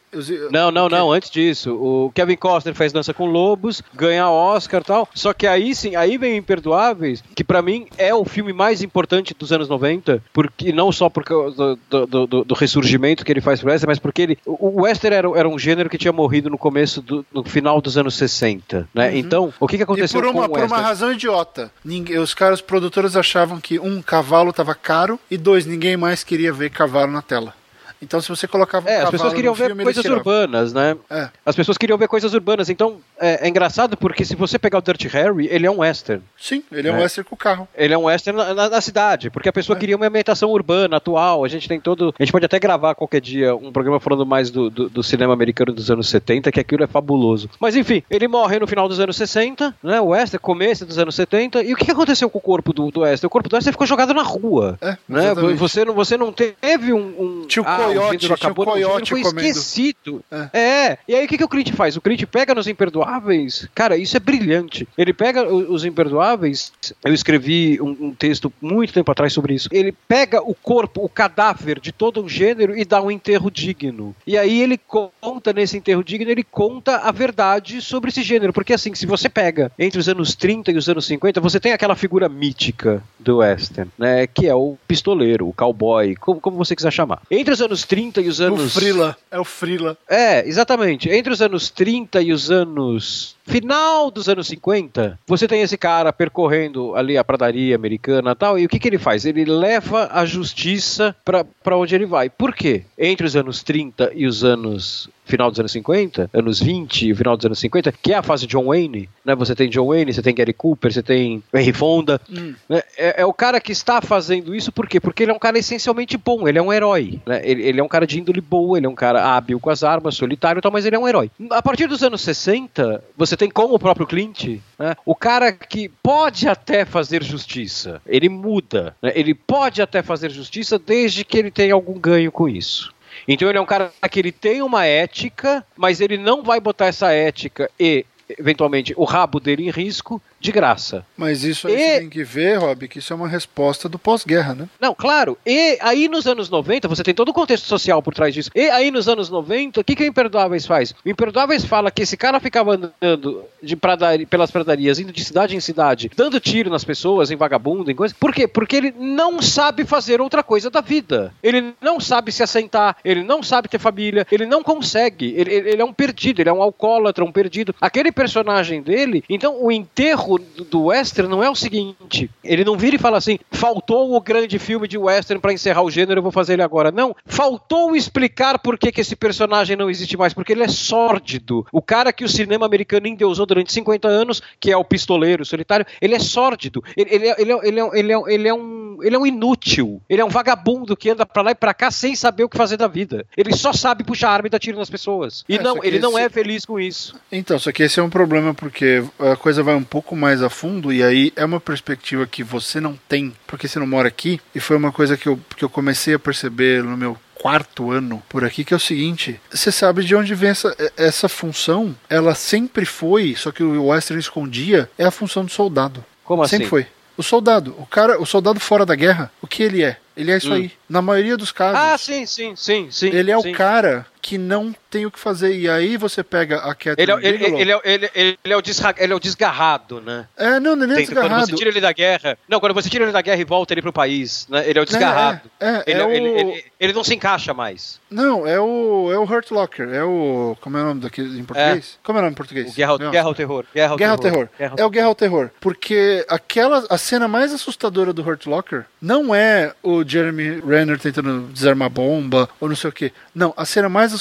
Não, não, não, antes disso. O Kevin Costner fez Dança com Lobos, ganha Oscar e tal. Só que aí sim, aí vem Imperdoáveis, que pra mim é o filme mais importante dos anos 90, porque não só por causa do, do, do- do ressurgimento que ele faz pro Western, mas porque ele. O o Western era, era um gênero que tinha morrido no começo, do, no final dos anos 60, né? Então, o que, que Uhum. E aconteceu por uma, com o por uma Western? razão idiota. Ninguém, os caras, os produtores achavam que um cavalo tava caro e dois, ninguém mais queria ver cavalo na tela. Então, se você colocava um É, as cavalo pessoas queriam ver filme, coisas urbanas, né? É. As pessoas queriam ver coisas urbanas. Então, é, é engraçado porque se você pegar o Dirty Harry, ele é um western. Sim, ele é um É. western com o carro. Ele é um western na, na- na cidade, porque a pessoa É. queria uma ambientação urbana, atual. A gente tem todo. A gente pode até gravar qualquer dia um programa falando mais do, do, do cinema americano dos anos 70, que aquilo é fabuloso. Mas enfim, ele morre no final dos anos 60, né? O western, começo dos anos 70. E o que aconteceu com o corpo do, do western? O corpo do western ficou jogado na rua. É, né? exatamente. Você, não, você não teve um. um Tinha o ah, coiote, o acabou, gênero coiote foi comendo. esquecido. É. É, e aí o que, que o Clint faz? O Clint pega nos Imperdoáveis, cara, isso é brilhante. Ele pega os Imperdoáveis, eu escrevi um, um texto muito tempo atrás sobre isso. Ele pega o corpo, o cadáver de todo um gênero e dá um enterro digno. E aí ele conta nesse enterro digno, ele conta a verdade sobre esse gênero. Porque assim, se você pega entre os anos 30 e os anos 50, você tem aquela figura mítica do western, né? Que é o pistoleiro, o cowboy, como, como você quiser chamar. Entre os anos 30 e os anos. O Frila. É o Frila. É, exatamente. Entre os anos 30 e os anos. Final dos anos 50, você tem esse cara percorrendo ali a pradaria americana e tal, e o que, que ele faz? Ele leva a justiça pra pra onde ele vai. Por quê? Entre os anos 30 e os anos. Final dos anos 50, anos 20 e final dos anos 50, que é a fase de John Wayne, né? Você tem John Wayne, você tem Gary Cooper, você tem Henry Fonda, né? é, é o cara que está fazendo isso por quê? Porque ele é um cara essencialmente bom, ele é um herói. Né? Ele, ele é um cara de índole boa, ele é um cara hábil com as armas, solitário e tal, mas ele é um herói. A partir dos anos 60, você tem como o próprio Clint, né? o cara que pode até fazer justiça. Ele muda, né? ele pode até fazer justiça desde que ele tenha algum ganho com isso. Então ele é um cara que ele tem uma ética, mas ele não vai botar essa ética e eventualmente o rabo dele em risco de graça. Mas isso aí E- você tem que ver, Rob, que isso é uma resposta do pós-guerra, né? Não, claro. E aí nos anos 90, você tem todo o contexto social por trás disso. E aí nos anos 90, o que, que o Imperdoáveis faz? O Imperdoáveis fala que esse cara ficava andando de pradari- pelas pradarias, indo de cidade em cidade, dando tiro nas pessoas, em vagabundo, em coisa. Por quê? Porque ele não sabe fazer outra coisa da vida. Ele não sabe se assentar, ele não sabe ter família, ele não consegue. Ele, ele- ele é um perdido, ele é um alcoólatra, um perdido. Aquele personagem dele, então o enterro do, do western não é o seguinte: ele não vira e fala assim, faltou o grande filme de western pra encerrar o gênero, eu vou fazer ele agora. Não, faltou explicar por que, que esse personagem não existe mais, porque ele é sórdido. O cara que o cinema americano endeusou durante 50 anos, que é o pistoleiro solitário, ele é sórdido. Ele, ele, é- ele, é- ele, é- ele, é- ele é um, ele é um inútil. Ele é um vagabundo que anda pra lá e pra cá sem saber o que fazer da vida. Ele só sabe puxar arma e dar tiro nas pessoas. E É, não, ele não esse- é feliz com isso. Então, só que esse é um problema porque a coisa vai um pouco mais a fundo e aí é uma perspectiva que você não tem, porque você não mora aqui, e foi uma coisa que eu, que eu comecei a perceber no meu quarto ano por aqui, que é o seguinte, você sabe de onde vem essa, essa função, ela sempre foi, só que o Western escondia, é a função do soldado. Como assim? Sempre foi. O soldado, o cara, o soldado fora da guerra, o que ele é? Ele é isso Hum. aí. Na maioria dos casos. Ah, sim, sim, sim, sim. Ele é sim. o cara que não tem o que fazer. E aí você pega a Catherine Ele é, ele, Bigelow. ele, é, ele, ele, ele é o desra- ele é o desgarrado, né? É, não, ele é quando desgarrado. você tira ele da guerra. Não, quando você tira ele da guerra e volta ele pro país, né? Ele é o desgarrado. É, é, ele, é o- ele, ele- ele não se encaixa mais. Não, é o, é o Hurt Locker. É o. Como é o nome daquele em português? Como é o nome em português? O Guerra, ao- Não. guerra ao Terror. Guerra ao Guerra Terror. Guerra ao É o Guerra ao Terror. Porque aquela. A cena mais assustadora do Hurt Locker não é o Jeremy Renner tentando desarmar bomba ou não sei o que. Não, a cena mais assustadora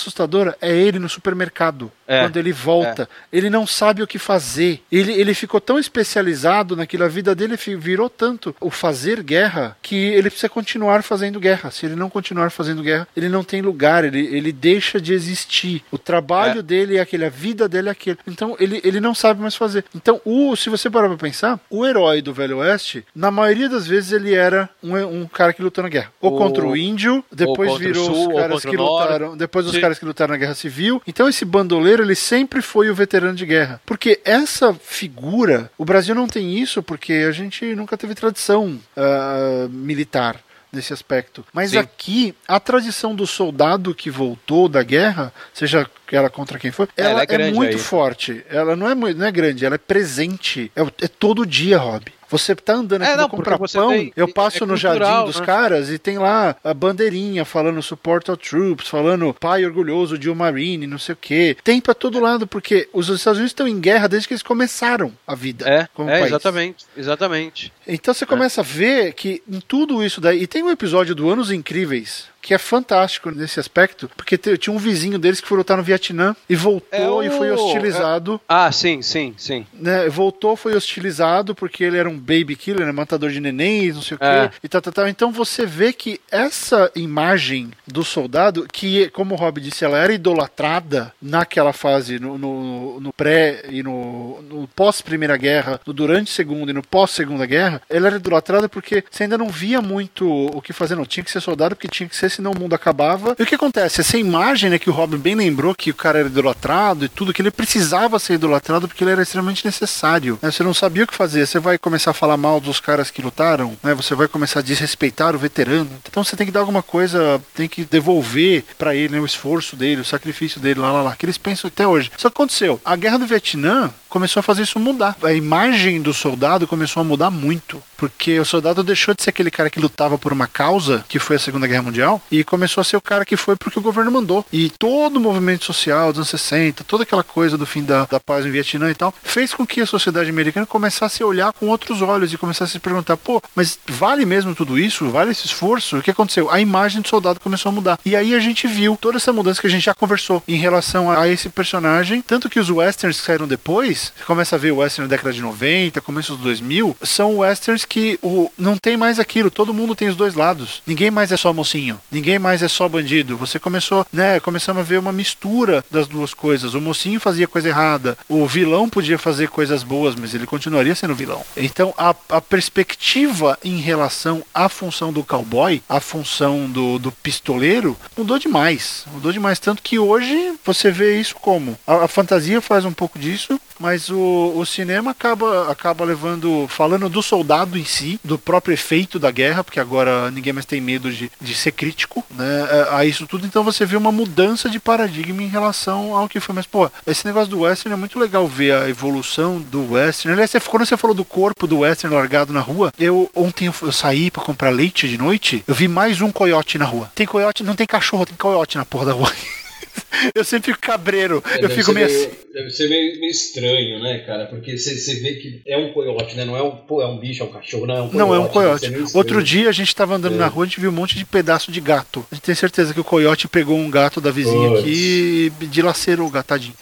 é ele no supermercado. É, Quando ele volta. Ele não sabe o que fazer. Ele, ele ficou tão especializado naquilo, a vida dele virou tanto o fazer guerra que ele precisa continuar fazendo guerra. Se ele não continuar fazendo guerra, ele não tem lugar, ele, ele deixa de existir. O trabalho É. dele é aquele, a vida dele é aquele. Então ele, ele não sabe mais fazer. Então, o, se você parar pra pensar, o herói do Velho Oeste, na maioria das vezes ele era um, um cara que lutou na guerra. Ou Ou- contra o índio, depois o virou os caras que o lutaram, depois os Sim. caras que lutaram na Guerra Civil. Então esse bandoleiro, ele sempre foi o veterano de guerra. Porque essa figura, o Brasil não tem isso porque a gente nunca teve tradição ah, militar nesse aspecto. Mas Sim. aqui, a tradição do soldado que voltou da guerra, seja ela contra quem for, É, ela, ela é é, muito aí. forte. Ela não é, não é grande, ela é presente. É, é todo dia, Rob. Você tá andando aqui É, pra não, comprar pão, tem- eu passo é no cultural, jardim dos né? caras e tem lá a bandeirinha falando support all troops, falando pai orgulhoso de um marine, não sei o quê. Tem pra todo lado, porque os Estados Unidos estão em guerra desde que eles começaram a vida É, como é país. exatamente, exatamente. Então você começa a ver que em tudo isso daí. E tem um episódio do Anos Incríveis. Que é fantástico nesse aspecto, porque tinha um vizinho deles que foi lutar no Vietnã e voltou é e foi hostilizado. É... Ah, sim, sim, sim. Né, voltou, foi hostilizado porque ele era um baby killer, né, matador de nenéns, não sei o é. quê, e tal, tal, tal. Então você vê que essa imagem do soldado, que, como o Rob disse, ela era idolatrada naquela fase, no, no, no pré e no, no pós-Primeira Guerra, no durante Segunda e no pós-Segunda Guerra, ela era idolatrada porque você ainda não via muito o que fazer, não. Tinha que ser soldado porque tinha que ser, senão o mundo acabava. E o que acontece? Essa imagem, né, que o Robin bem lembrou que o cara era idolatrado e tudo, que ele precisava ser idolatrado porque ele era extremamente necessário. Né? Você não sabia o que fazer. Você vai começar a falar mal dos caras que lutaram, né? Você vai começar a desrespeitar o veterano. Então você tem que dar alguma coisa, tem que devolver para ele né, o esforço dele, o sacrifício dele, lá, lá, lá. Que eles pensam até hoje. Que aconteceu. A guerra do Vietnã começou a fazer isso mudar. A imagem do soldado começou a mudar muito. Porque o soldado deixou de ser aquele cara que lutava por uma causa, que foi a Segunda Guerra Mundial, e começou a ser o cara que foi porque o governo mandou. E todo o movimento social dos anos 60, toda aquela coisa do fim da, da paz no Vietnã e tal, fez com que a sociedade americana começasse a olhar com outros olhos e começasse a se perguntar: pô, mas vale mesmo tudo isso? Vale esse esforço? O que aconteceu? A imagem do soldado começou a mudar. E aí a gente viu toda essa mudança que a gente já conversou em relação a esse personagem. Tanto que os westerns que saíram depois, você começa a ver o western na década de 90, começo dos 2000, são westerns que o, não tem mais aquilo. Todo mundo tem os dois lados. Ninguém mais é só mocinho. Ninguém mais é só bandido. Você começou, né? Começamos a ver uma mistura das duas coisas. O mocinho fazia coisa errada. O vilão podia fazer coisas boas, mas ele continuaria sendo vilão. Então a, a perspectiva em relação à função do cowboy, à função do, do pistoleiro, mudou demais. Mudou demais. Tanto que hoje você vê isso como? A, a fantasia faz um pouco disso, mas o, o cinema acaba, acaba levando, falando do soldado em si, do próprio efeito da guerra, porque agora ninguém mais tem medo de, de ser crítico né, a isso tudo. Então você vê uma mudança de paradigma em relação ao que foi. Mas, pô, esse negócio do western é muito legal ver a evolução do western. Aliás, quando você falou do corpo do western largado na rua, eu ontem eu, eu saí para comprar leite de noite, eu vi mais um coiote na rua. Tem coiote, não tem cachorro, tem coiote na porra da rua. eu sempre fico cabreiro. É, eu fico meio, meio, Deve ser meio, meio, estranho, né, cara? Porque você vê que é um coiote, né? Não é um, é um bicho, é um cachorro, não é um coiote. Não, é um coiote. Outro dia a gente tava andando é. na rua e a gente viu um monte de pedaço de gato. A gente tem certeza que o coiote pegou um gato da vizinha Poxa. aqui e dilacerou o gatadinho.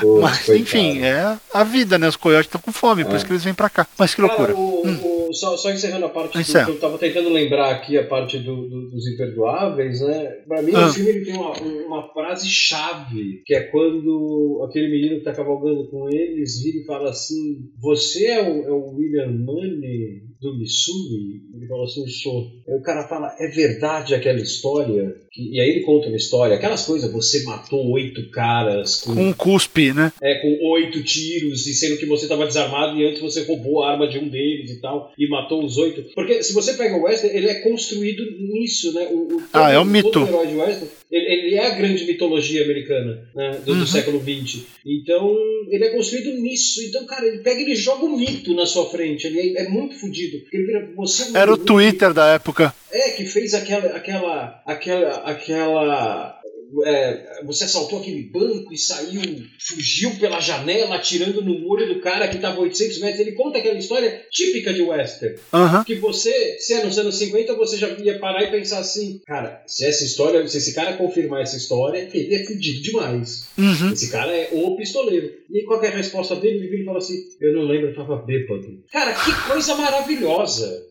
Poxa, Mas, enfim, é a vida, né? Os coiotes estão com fome, é. por isso que eles vêm pra cá. Mas que loucura. Cara, o, hum. o, só, só, encerrando a parte do, eu tava tentando lembrar aqui a parte do, do, dos imperdoáveis, né? Pra mim, ah. o filme ele tem uma, uma frase chave, que é quando aquele menino que tá cavalgando com eles vira e fala assim: Você é o, é o William Money do Missouri? Ele fala assim: Sou. Aí o cara fala: É verdade aquela história? E aí ele conta uma história, aquelas coisas, você matou oito caras com, um cuspe, né? É, com oito tiros, e sendo que você estava desarmado e antes você roubou a arma de um deles e tal, e matou os oito. Porque se você pega o Wesley, ele é construído nisso, né? O, o, ah, é o mito. O herói de Wesley, ele, ele, é a grande mitologia americana né? do, uhum. do século XX. Então, ele é construído nisso. Então, cara, ele pega e ele joga um mito na sua frente. Ele é, é muito fodido. Ele vira, você Era o Twitter da época. É, que fez aquela, aquela, aquela, aquela é, você assaltou aquele banco e saiu, fugiu pela janela, atirando no olho do cara que estava 800 metros. Ele conta aquela história típica de western. Uhum. Que você, se é nos anos 50, você já ia parar e pensar assim: cara, se essa história, se esse cara confirmar essa história, ele é fudido demais. Uhum. Esse cara é o pistoleiro. E qual é a resposta dele? Ele vira e fala assim: eu não lembro, eu tava bêbado. Cara, que coisa maravilhosa!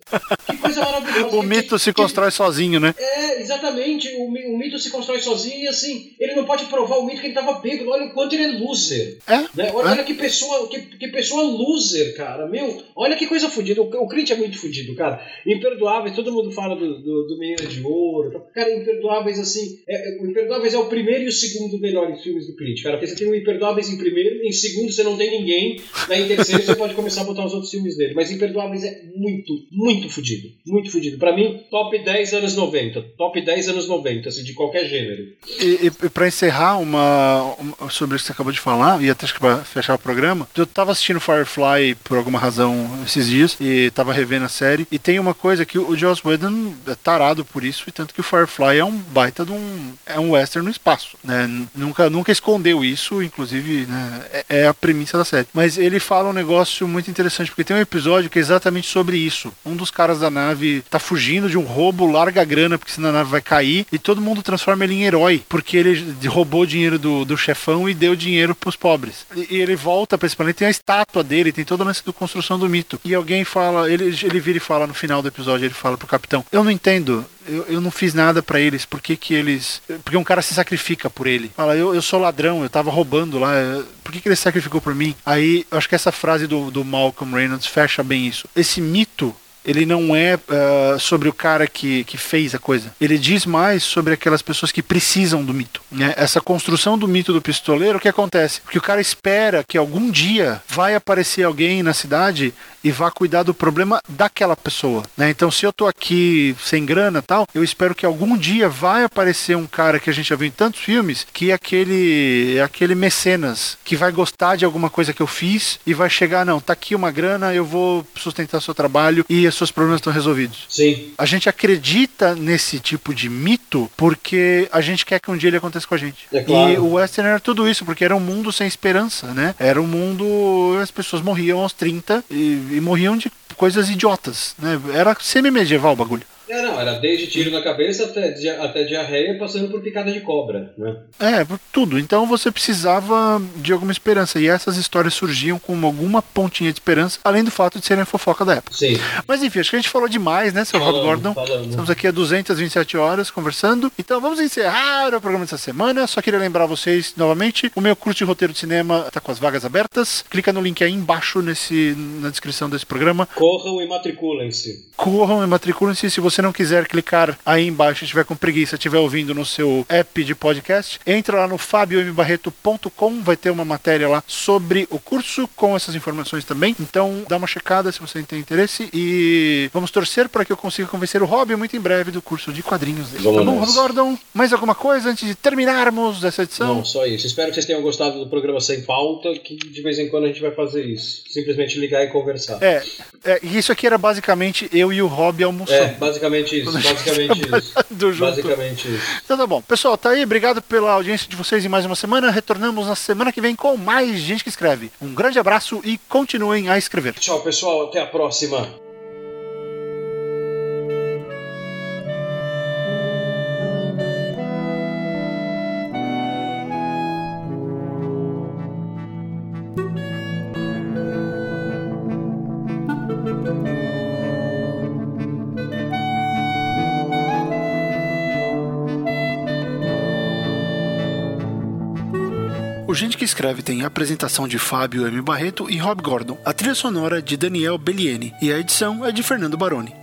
Que coisa maravilhosa. o mito se constrói sozinho, né? É, exatamente. O, o mito se constrói sozinho e assim, ele não pode provar o mito que ele tava bêbado. Olha o quanto ele é loser. É? Né? Olha, é? olha, que pessoa, que, que pessoa loser, cara. Meu, olha que coisa fodida. O, o Clint é muito fodido, cara. Imperdoáveis, todo mundo fala do, do, do Menino de Ouro. Cara, Imperdoáveis, assim. É, é, o Imperdoáveis é o primeiro e o segundo melhores filmes do Clint, cara. Porque você tem o Imperdoáveis em primeiro, em segundo você não tem ninguém, daí em terceiro você pode começar a botar os outros filmes dele. Mas Imperdoáveis é muito, muito fodido. Muito fodido. Pra mim, top 10 anos 90. Top 10 anos 90, assim, de qualquer gênero. E, e para encerrar uma, uma, sobre isso que você acabou de falar, e até para fechar o programa, eu tava assistindo Firefly por alguma razão esses dias e tava revendo a série. E tem uma coisa que o Joss Whedon é tarado por isso, e tanto que o Firefly é um baita de um. é um western no espaço. Né? Nunca, nunca escondeu isso, inclusive né? é, é a premissa da série. Mas ele fala um negócio muito interessante, porque tem um episódio que é exatamente sobre isso. Um dos caras da nave tá fugindo de um roubo, larga a grana, porque senão nave vai cair e todo mundo transforma ele em herói, porque ele roubou o dinheiro do, do chefão e deu dinheiro pros pobres. E, ele volta pra esse planeta, tem a estátua dele, tem toda a lance da construção do mito. E alguém fala, ele, ele vira e fala no final do episódio, ele fala pro capitão, eu não entendo, eu, eu não fiz nada para eles, por que que eles... Porque um cara se sacrifica por ele. Fala, eu, eu sou ladrão, eu tava roubando lá, por que que ele se sacrificou por mim? Aí, eu acho que essa frase do, do Malcolm Reynolds fecha bem isso. Esse mito ele não é uh, sobre o cara que, que fez a coisa. Ele diz mais sobre aquelas pessoas que precisam do mito. Né? Essa construção do mito do pistoleiro, o que acontece? Porque o cara espera que algum dia vai aparecer alguém na cidade e vá cuidar do problema daquela pessoa. Né? Então, se eu tô aqui sem grana tal, eu espero que algum dia vai aparecer um cara que a gente já viu em tantos filmes, que é aquele, é aquele mecenas, que vai gostar de alguma coisa que eu fiz e vai chegar, não, tá aqui uma grana, eu vou sustentar seu trabalho e seus problemas estão resolvidos. Sim. A gente acredita nesse tipo de mito porque a gente quer que um dia ele aconteça com a gente. É claro. E o Western era tudo isso, porque era um mundo sem esperança, né? Era um mundo. As pessoas morriam aos 30 e, e morriam de coisas idiotas, né? Era semi-medieval o bagulho. É, não, era desde tiro na cabeça até, dia- até diarreia, passando por picada de cobra, né? É, por tudo. Então você precisava de alguma esperança. E essas histórias surgiam com alguma pontinha de esperança, além do fato de serem a fofoca da época. Sim. Mas enfim, acho que a gente falou demais, né, seu Rob Gordon? falamos. Estamos aqui há 227 horas conversando. Então vamos encerrar o programa dessa semana. Só queria lembrar vocês novamente: o meu curso de roteiro de cinema está com as vagas abertas. Clica no link aí embaixo nesse, na descrição desse programa. Corram e matriculem-se. Corram e matriculem-se. Se você não quiser clicar aí embaixo, estiver com preguiça, estiver ouvindo no seu app de podcast, entra lá no fabiombarreto.com, vai ter uma matéria lá sobre o curso com essas informações também. Então dá uma checada se você tem interesse e vamos torcer para que eu consiga convencer o Rob muito em breve do curso de quadrinhos dele. Vamos tá bom. Rob Gordon? Mais alguma coisa antes de terminarmos essa edição? Não, só isso. Espero que vocês tenham gostado do programa Sem Pauta, que de vez em quando a gente vai fazer isso. Simplesmente ligar e conversar. É, é, isso aqui era basicamente eu e o Rob almoçando. É, basicamente isso, basicamente isso. Do junto. Basicamente isso. Então tá bom. Pessoal, tá aí. Obrigado pela audiência de vocês em mais uma semana. Retornamos na semana que vem com mais gente que escreve. Um grande abraço e continuem a escrever. Tchau, pessoal. Até a próxima. A apresentação de Fábio M. Barreto e Rob Gordon, a trilha sonora de Daniel Bellieni e a edição é de Fernando Baroni.